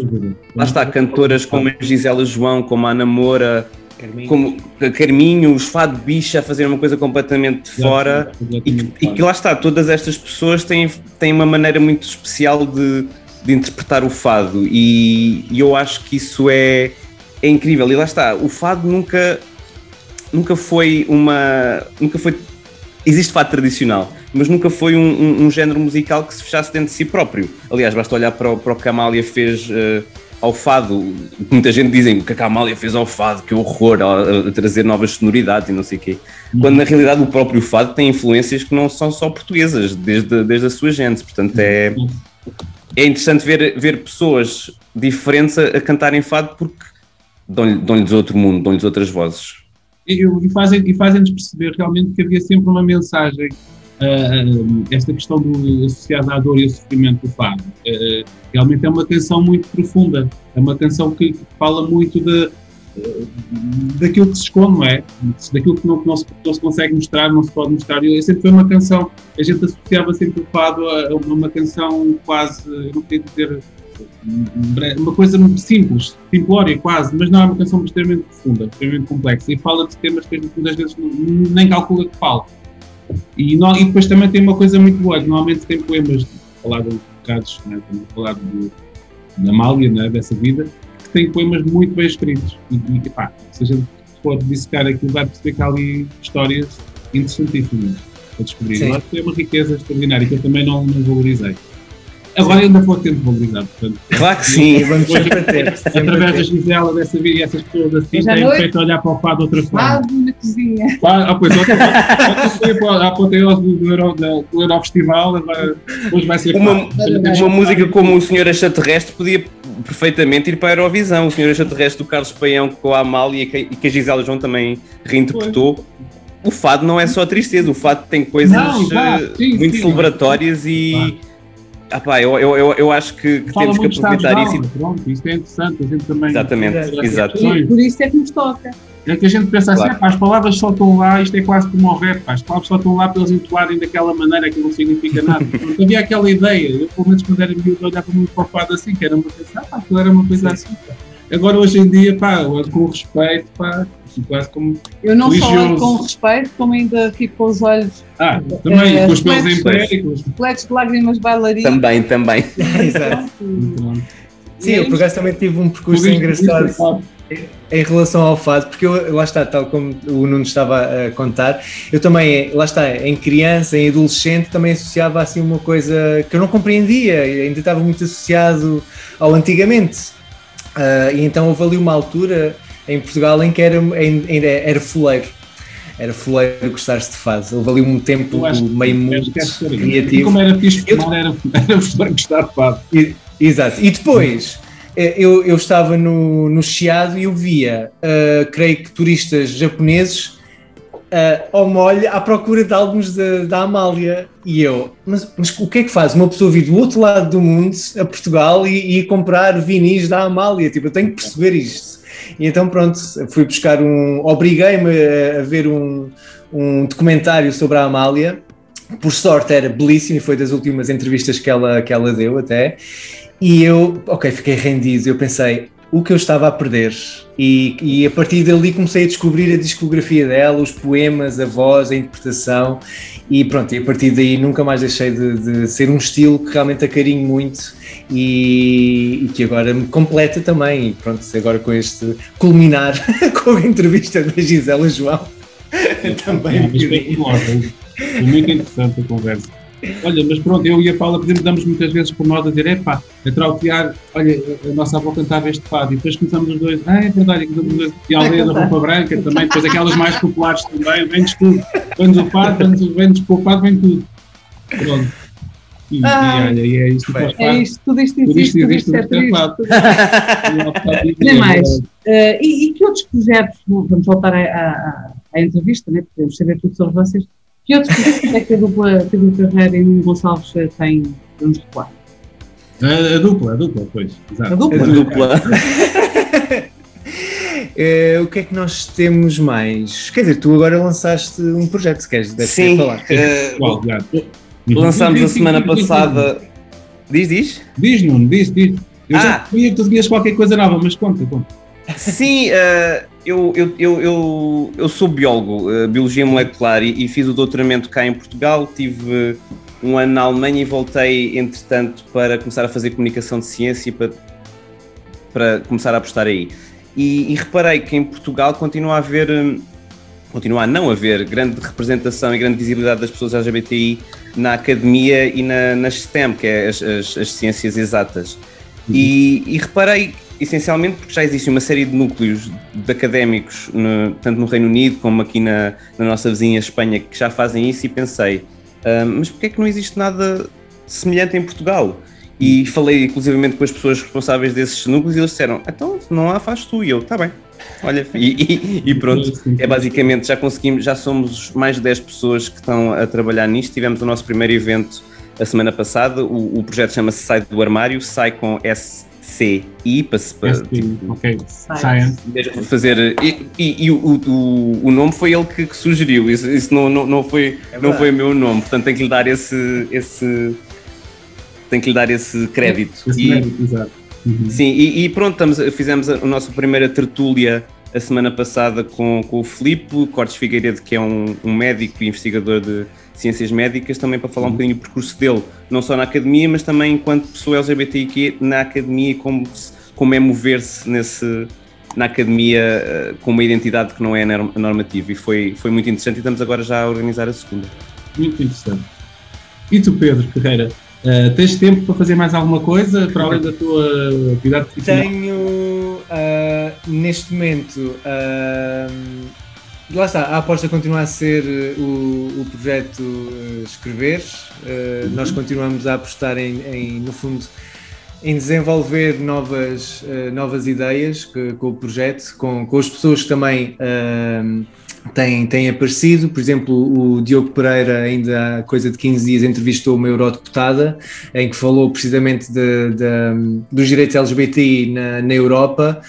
lá está, cantoras como a Gisela João, como a Ana Moura, Carminho. como Carminho, os Fado Bicha a fazer uma coisa completamente de fora. E, e, que lá está, todas estas pessoas têm, têm uma maneira muito especial de, de interpretar o fado. E, e eu acho que isso é, é incrível. E lá está, o fado nunca nunca foi uma nunca foi existe fado tradicional, mas nunca foi um, um, um, género musical que se fechasse dentro de si próprio. Aliás, basta olhar para o, para o que a Amália fez uh, ao fado. Muita gente dizem que a Amália fez ao fado, que horror, a, a, trazer novas sonoridades e não sei o quê. Quando na realidade o próprio fado tem influências que não são só portuguesas, desde, desde a sua gente. Portanto, é, é interessante ver, ver pessoas diferentes a, a cantarem fado porque dão-lhes dão outro mundo, dão-lhes outras vozes e fazem-nos e fazem perceber realmente que havia sempre uma mensagem, uh, esta questão do, associada à dor e ao sofrimento do fado. Uh, realmente é uma canção muito profunda, é uma canção que, fala muito de, uh, daquilo que se esconde, não é? Daquilo que não, que não, se, não se consegue mostrar, não se pode mostrar. E sempre foi uma canção, a gente associava sempre o fado a, uma canção quase, eu não queria dizer uma coisa simples, simplória quase, mas não é uma canção extremamente profunda, extremamente complexa e fala de temas que muitas vezes nem calcula que fala. E, não, e depois também tem uma coisa muito boa, que normalmente tem poemas, falar de bocados, né, falar de, de Amália, né, dessa vida, que tem poemas muito bem escritos. E, e pá, se a gente for dissecar aquilo, vai perceber que há ali histórias interessantíssimas a descobrir. Sim. Eu acho que é uma riqueza extraordinária que eu também não, não valorizei. Agora ainda vou ter de valorizar, portanto. Claro que sim. vamos sempre ter. Através da. Gisela, dessa vida e essas pessoas assim, têm noite? feito olhar para o fado de outra forma. Fado na cozinha. Ah, pois, ontem ontem foi a apoteose do, Euro, do Eurofestival, hoje vai ser Uma, uma música como o Senhor Extraterrestre podia perfeitamente ir para a Eurovisão. O Senhor Extraterrestre do Carlos Paião com a Amália e que- e que a Gisela João também reinterpretou. O fado não é só tristeza, o fado tem coisas Não, eh, sim, muito sim. celebratórias e. Ah, pá, eu, eu, eu, eu acho que, que temos que aproveitar isso. pronto, isso é interessante, a gente também... Exatamente, Exato. exato. Sim. E por isso é que nos toca. É que a gente pensa assim, Claro. "Ah, pá, as palavras só estão lá, isto é quase como ao rap, pá, as palavras só estão lá para eles entoarem daquela maneira que não significa nada. Portanto, havia aquela ideia, eu pelo menos quando era miúdo olhava muito para o fado assim, que era uma coisa, ah, pá, aquilo era uma coisa assim. pá. Agora hoje em dia, pá, eu olho com respeito, pá, assim, quase como... Eu não só olho Religioso. com respeito, como ainda fico com os olhos Ah, também, É, com os pelos em repletos de lágrimas bailarinas. Também, também. Exato. Sim, eu por acaso também tive um percurso engraçado. em relação ao fado, porque eu, lá está, tal como o Nuno estava a contar, eu também, lá está, em criança, em adolescente, também associava assim uma coisa que eu não compreendia, ainda estava muito associado ao antigamente. Ah, e então houve ali uma altura em Portugal em que era, ainda era fuleiro. Era fuleiro gostar-se de fado. Houve ali um tempo meio muito aí. E criativo. como era fixe Eu- era, era gostar de fado. E- Exato. E depois eh, eu, eu estava no, no Chiado e eu via, ah, creio que turistas japoneses ah, ao molho à procura de álbuns da Amália. E eu, mas, mas o que é que faz? Uma pessoa vir do outro lado do mundo, a Portugal, e, e comprar vinis da Amália. Tipo, eu tenho que perceber isto. E então, pronto, fui buscar um. Obriguei-me a, a ver um, um documentário sobre a Amália. Por sorte era belíssimo e foi das últimas entrevistas que ela, que ela deu até. E eu, ok, fiquei rendido. Eu pensei, o que eu estava a perder? E, e a partir dali comecei a descobrir a discografia dela, os poemas, a voz, a interpretação. E pronto, e a partir daí nunca mais deixei de, de ser um estilo que realmente acarinho muito e, e que agora me completa também. E pronto, agora com este culminar com a entrevista da Gisela João. também Mas foi curioso, foi muito interessante a conversa. Olha, mas pronto, eu e a Paula, por exemplo, damos muitas vezes por nós a dizer, epá, a trautear, olha, a nossa avó cantava este fado, e depois começamos os dois, ah, é verdade, e cantamos os dois, e a aldeia da roupa branca também, depois aquelas mais populares também, vem-nos tudo, vem-nos o fado, vem-nos vem o fado, vem tudo. Pronto. E, e Ai. olha, e é isto que faz É isto, tudo isto Tudo isto existe, tudo existe, isto é tudo isto é triste. fado. Nem mais. Eh, e, e que outros projetos, vamos voltar à, à- à entrevista, né? podemos saber tudo sobre vocês. Que outros projetos é que a dupla, que a dupla Ferreira e Nuno Gonçalves eh, têm nos recuar? A, a dupla, a dupla, pois. Exato. A dupla? A dupla. Eh, o que é que nós temos mais? Quer dizer, tu agora lançaste um projeto, se queres, deves ter Sim, falar. eh, Qual, já? lançámos a semana passada. Diz, diz? Diz, Nuno, diz, diz. Eu já Ah. sabia que tu tinhas qualquer coisa nova, mas conta, conta. Sim, eh, eu, eu, eu, eu, eu sou biólogo, eh, biologia molecular, e, e fiz o doutoramento cá em Portugal. Tive um ano na Alemanha e voltei, entretanto, para começar a fazer comunicação de ciência para, para começar a apostar aí. E, e reparei que em Portugal continua a haver, hum, continua a não haver grande representação e grande visibilidade das pessoas LGBTI na academia e na, nas STEM, que é as, as, as ciências exatas. E, e reparei, essencialmente, porque já existe uma série de núcleos de académicos, no- tanto no Reino Unido como aqui na, na nossa vizinha Espanha, que já fazem isso, e pensei, "Ah, mas porquê é que não existe nada semelhante em Portugal? E falei, inclusivamente, com as pessoas responsáveis desses núcleos e eles disseram, então, não há, faz tu. E eu, tá bem. Olha, e, e- e pronto. É basicamente, já conseguimos, já somos mais de 10 pessoas que estão a trabalhar nisto. Tivemos o nosso primeiro evento a semana passada. O, o projeto chama-se Sai do Armário, sai com S-C-I, para, se- para tipo, Ok, Science. fazer. E, e- e o, o, o nome foi ele que, que sugeriu, isso, isso não, não, não, foi, É não foi o meu nome, portanto tenho que lhe dar esse. esse tenho que lhe dar esse crédito. Esse E- mérito, exato. Uhum. Sim, e, e pronto, estamos, fizemos a, a nossa primeira tertúlia a semana passada com, com o Filipe Cortes Figueiredo, que é um, um médico e investigador de ciências médicas, também para falar um bocadinho do percurso dele, não só na academia, mas também enquanto pessoa LGBTIQ na academia e como, como é mover-se nesse na academia eh, com uma identidade que não é normativa e foi, foi muito interessante e estamos agora já a organizar a segunda. Muito interessante. E tu, Pedro Carreira, uh, tens tempo para fazer mais alguma coisa para além da tua atividade profissional? Tenho, uh, neste momento, uh, lá está, a aposta continua a ser o, o projeto Escrever. Uhum. Nós continuamos a apostar em, em no fundo, em desenvolver novas, uh, novas ideias que, com o projeto, com, com as pessoas que também uh, têm, têm aparecido. Por exemplo, o Diogo Pereira, ainda há coisa de 15 dias, entrevistou uma eurodeputada em que falou precisamente de, de, dos direitos LGBTI na, na Europa.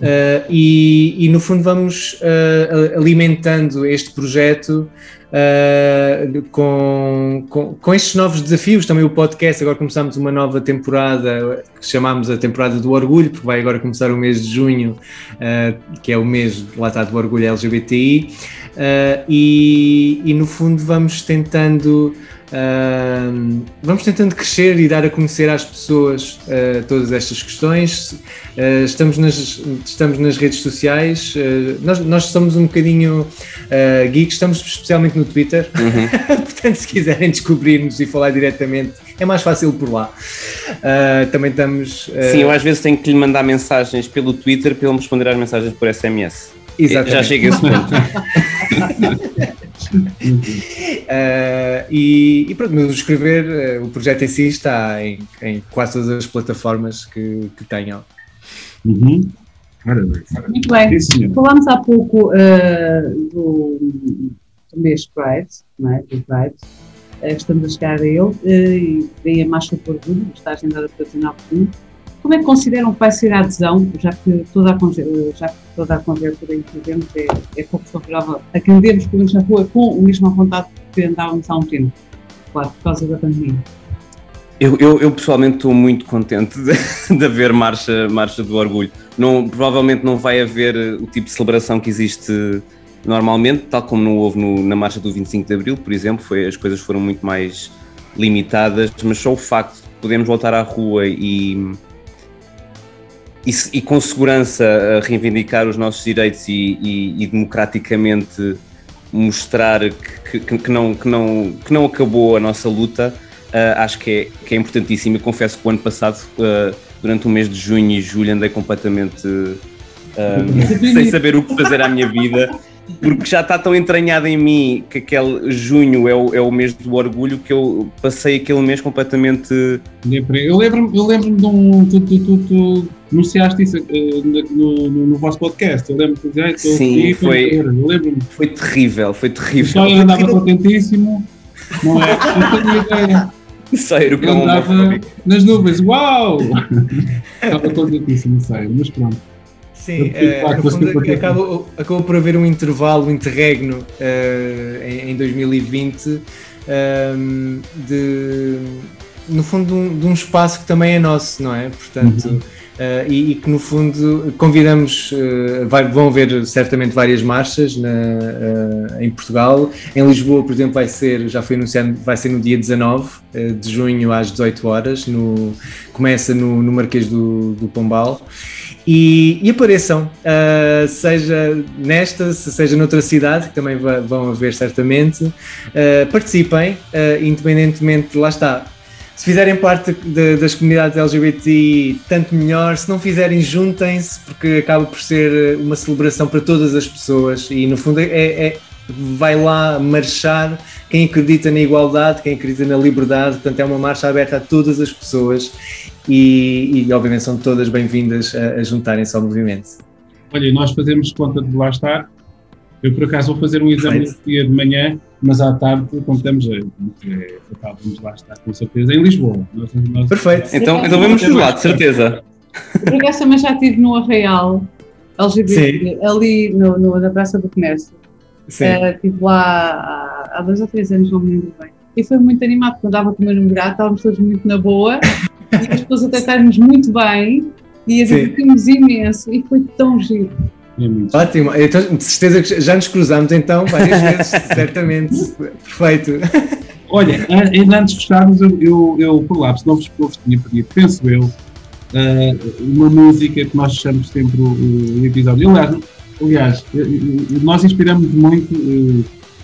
Uh, e, e, no fundo vamos uh, alimentando este projeto uh, com, com, com, estes novos desafios. Também o podcast, agora começamos uma nova temporada que chamamos a temporada do orgulho, porque vai agora começar o mês de junho, que é o mês lá está, do orgulho LGBTI, e, e no fundo vamos tentando Uh, vamos tentando crescer e dar a conhecer às pessoas uh, todas estas questões. Uh, estamos, nas, estamos nas redes sociais. Nós, nós somos um bocadinho geeks, estamos especialmente no Twitter. Uhum. Portanto, se quiserem descobrir-nos e falar diretamente, é mais fácil por lá. também estamos. Sim, eu às vezes tenho que lhe mandar mensagens pelo Twitter para ele me responder às mensagens por SMS. Exatamente. Já chega a esse ponto. uh, e, e pronto, mas escrever, uh, o projeto em si está em, em quase todas as plataformas que, que tenham. Uhum. Muito bem. Sim, Falámos há pouco uh, do, do mês Pride, não é? Do Pride. estamos a chegar a ele e vem a Marcha por Orgulho, está agendada para 19 de como é que consideram que vai ser a adesão, já que toda a, já que toda em que vivemos é, é pouco favorável a que andemos, pelo menos na rua, com o mesmo vontade que andávamos há um tempo, claro, por causa da pandemia? Eu, eu, eu, pessoalmente estou muito contente de, de, haver marcha, marcha do orgulho. Não, provavelmente não vai haver o tipo de celebração que existe normalmente, tal como não houve no, na marcha do 25 de Abril, por exemplo, foi, as coisas foram muito mais limitadas, mas só o facto de podermos voltar à rua e, e, e, com segurança reivindicar os nossos direitos e, e, e democraticamente mostrar que, que, que, não, que, não, que não acabou a nossa luta, uh, acho que é, que é importantíssimo. Eu confesso que o ano passado, uh, durante o mês de junho e julho, andei completamente uh, sem saber o que fazer à minha vida porque já está tão entranhado em mim que aquele junho é o, é o mês do orgulho que eu passei aquele mês completamente. Eu lembro-me eu lembro de um. Tu, tu, tu, anunciaste isso uh, no, no, no, vosso podcast. Eu lembro que ah, Sim, foi, foi, foi terrível, foi terrível. Só eu andava contentíssimo, não é? Eu tenho ideia. Só era o que eu andava nas nuvens, uau! Estava contentíssimo, sério, mas pronto. Sim, é, fundo, acabou, acabou por haver um intervalo, um interregno uh, em, em, 2020 um, ehm, de, no fundo, de um, de um, espaço que também é nosso, não é? Portanto, uhum. Uh, e, e, que no fundo convidamos, uh, vai, vão haver certamente várias marchas na, uh, em Portugal. Em Lisboa, por exemplo, vai ser, já foi anunciado, vai ser no dia 19 de junho às 18 horas, no, começa no, no Marquês do, do Pombal. E, e apareçam, seja nesta, seja noutra cidade, que também vão haver certamente. Participem, independentemente, lá está. Se fizerem parte de, das comunidades LGBT, tanto melhor. Se não fizerem, juntem-se, porque acaba por ser uma celebração para todas as pessoas e, no fundo, é, é vai lá marchar quem acredita na igualdade, quem acredita na liberdade. Portanto, é uma marcha aberta a todas as pessoas e, e obviamente são todas bem-vindas a, a juntarem-se ao movimento. Olha, nós fazemos conta de lá estar. Eu, por acaso, vou fazer um exame dia de manhã, mas à tarde, como estamos, é, é, vamos lá estar, com certeza, em Lisboa. Nós, nós, Perfeito, então, então vamos lá, de certeza. Por acaso também já estive no Arraial, LGBT, ali no, no, na Praça do Comércio. Sim. Uh, estive lá há, há dois ou três anos, não me lembro bem. E foi muito animado, porque eu dava com o meu namorado, estávamos todos muito na boa e as pessoas a tratar-nos muito bem e a divertimos imenso e foi tão giro. É muito. Ótimo, então, de certeza que já nos cruzamos então várias vezes, certamente. Perfeito. Olha, ainda antes de fecharmos, eu, eu, eu por lá, se não vos, eu vos tinha pedido, penso eu, eh, uma música que nós fechamos sempre o, o episódio. Aliás, aliás, eh, eh, nós inspiramos muito,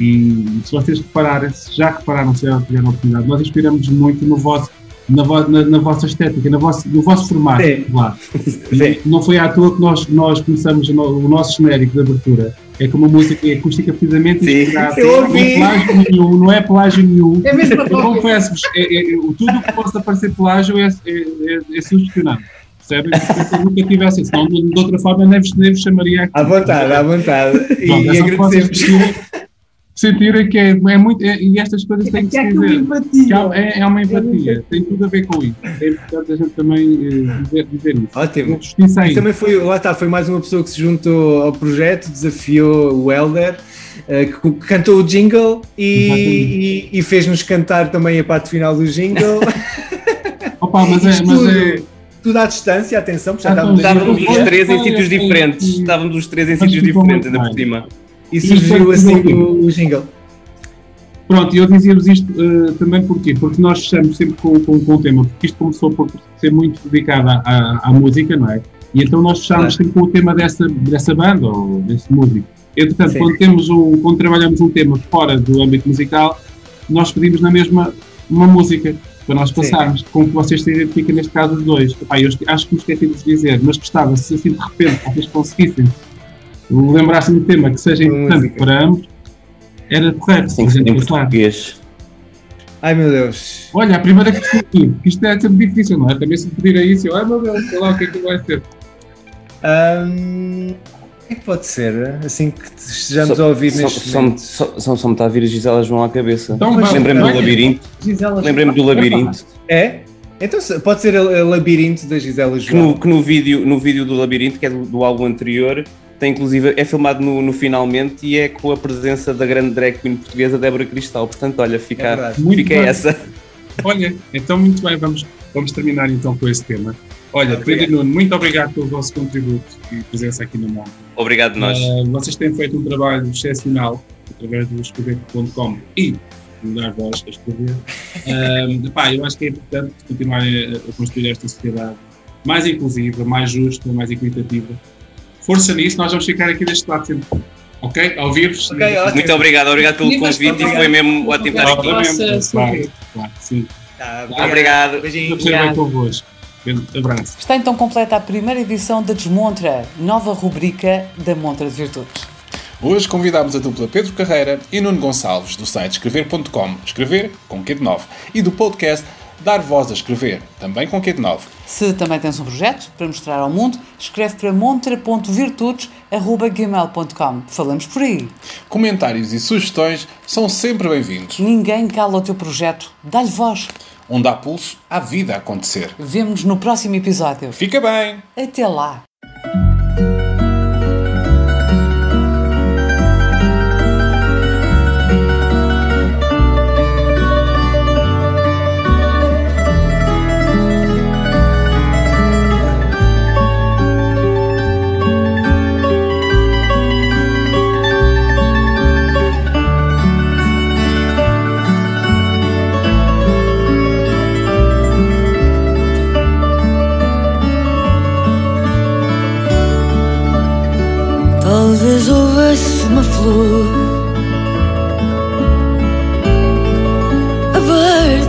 e se vocês repararem, se já repararam, se já tiveram a oportunidade, nós inspiramos muito no vosso, na, vo- na, na vossa estética, na vossa, no vosso formato. Sim. Lá. Sim. Não foi à toa que nós, nós começamos o no- o nosso genérico de abertura. É com uma música acústica precisamente Sim. inspirada. Eu Não ouvi. é plágio nenhum, não é plágio nenhum. É mesmo Eu confesso-vos, é, é, é, o- tudo o que possa parecer plágio é, é, é, é sugestionante. Percebem? Se eu nunca tivesse, senão de, de outra forma nem vos, nem vos chamaria aqui. À vontade, à vontade. E, é e vocês agradecemos. Sentirem, sentirem que é, é muito. é- e estas coisas têm que Que se há aqui uma dizer. empatia. Que É, é uma empatia, tem tudo a ver com isso. É importante a gente também eh, dizer, dizer isso. Ótimo. Justiça E também foi, lá está, foi mais uma pessoa que se juntou ao projeto, desafiou o Helder, eh, que, que cantou o jingle e, e- e fez-nos cantar também a parte final do jingle. Opa, mas é. Mas tudo, é tudo à distância, atenção, porque já Ah, estávamos os três em sítios diferentes. Estávamos os três em sítios diferentes, ainda por cima. E Isto surgiu foi assim o, o jingle. Pronto, e eu dizia-vos isto eh, também porquê? Porque nós fechamos sempre com, com, com o tema, porque isto começou por ser muito dedicado à, à, à música, não é? E então nós fechámos sempre com o tema dessa, dessa banda ou desse músico. Entretanto, Sim. quando, temos um, quando trabalhamos um tema fora do âmbito musical, nós pedimos na mesma uma música para nós passarmos, com que vocês se identifiquem, neste caso, os dois. Epá, eu acho que me esqueci de vos dizer, mas gostava, se assim de repente vocês conseguissem lembrar-se de um tema que seja importante música. para ambos, era correto. Sim, em português. Ai meu Deus. Olha, a primeira que escolhi, porque isto é sempre difícil, não é? Também se pedir a isso, eu, ai meu Deus, sei lá o que é que vai ser. O que é que pode ser? Assim que estejamos Só- a ouvir só- neste só, momento. só, só, só me está a vir a Gisela João à cabeça. Então, Lembrei-me do labirinto. Lembrei-me do labirinto. É? Então pode ser a Labirinto da Gisela Que João. no, que no vídeo, no vídeo do labirinto, que é do, do álbum anterior, tem inclusive, é filmado no, no finalmente e é com a presença da grande drag queen portuguesa Débora Cristal. Portanto, olha, É fica. Muito fica essa. Olha, então muito bem, vamos, vamos terminar então com esse tema. Olha, Obrigado. Pedro e Nuno, muito obrigado pelo vosso contributo e presença aqui no mundo. Obrigado, nós. Eh, vocês têm feito um trabalho excepcional através do escrever.com e de dar voz a escrever. Eh, pá, eu acho que é importante continuarem a, a construir esta sociedade mais inclusiva, mais justa, mais equitativa. Força nisso, nós vamos ficar aqui deste lado sempre. Ok? Ao vivo. Ok, ótimo. Muito obrigado, obrigado pelo mas convite e obrigado. foi mesmo ótimo estar aqui. Claro, claro, sim. Tá, Obrigado. Convosco. Grande abraço. Está então completa a primeira edição da Desmontra, nova rubrica da Montra de Virtudes. Hoje convidámos a dupla Pedro Carreira e Nuno Gonçalves, do site escrever.com, escrever com Q de 9, e do podcast Dar Voz a Escrever, também com Q de 9. Se também tens um projeto para mostrar ao mundo, escreve para montra.virtudes.gmail.com. Falamos por aí. Comentários e sugestões são sempre bem-vindos. Ninguém cala o teu projeto. Dá-lhe voz. Onde há pulso, há vida a acontecer. Vemo-nos no próximo episódio. Fica bem! Até lá. Aberta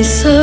apenas traição.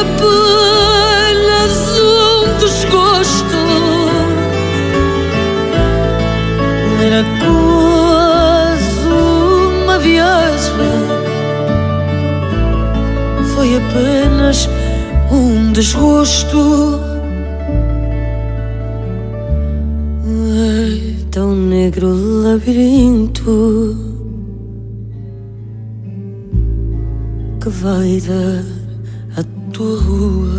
apenas um desgosto era quase uma viagem. Foi apenas um desgosto. Tão negro labirinto que vai dar tua rua.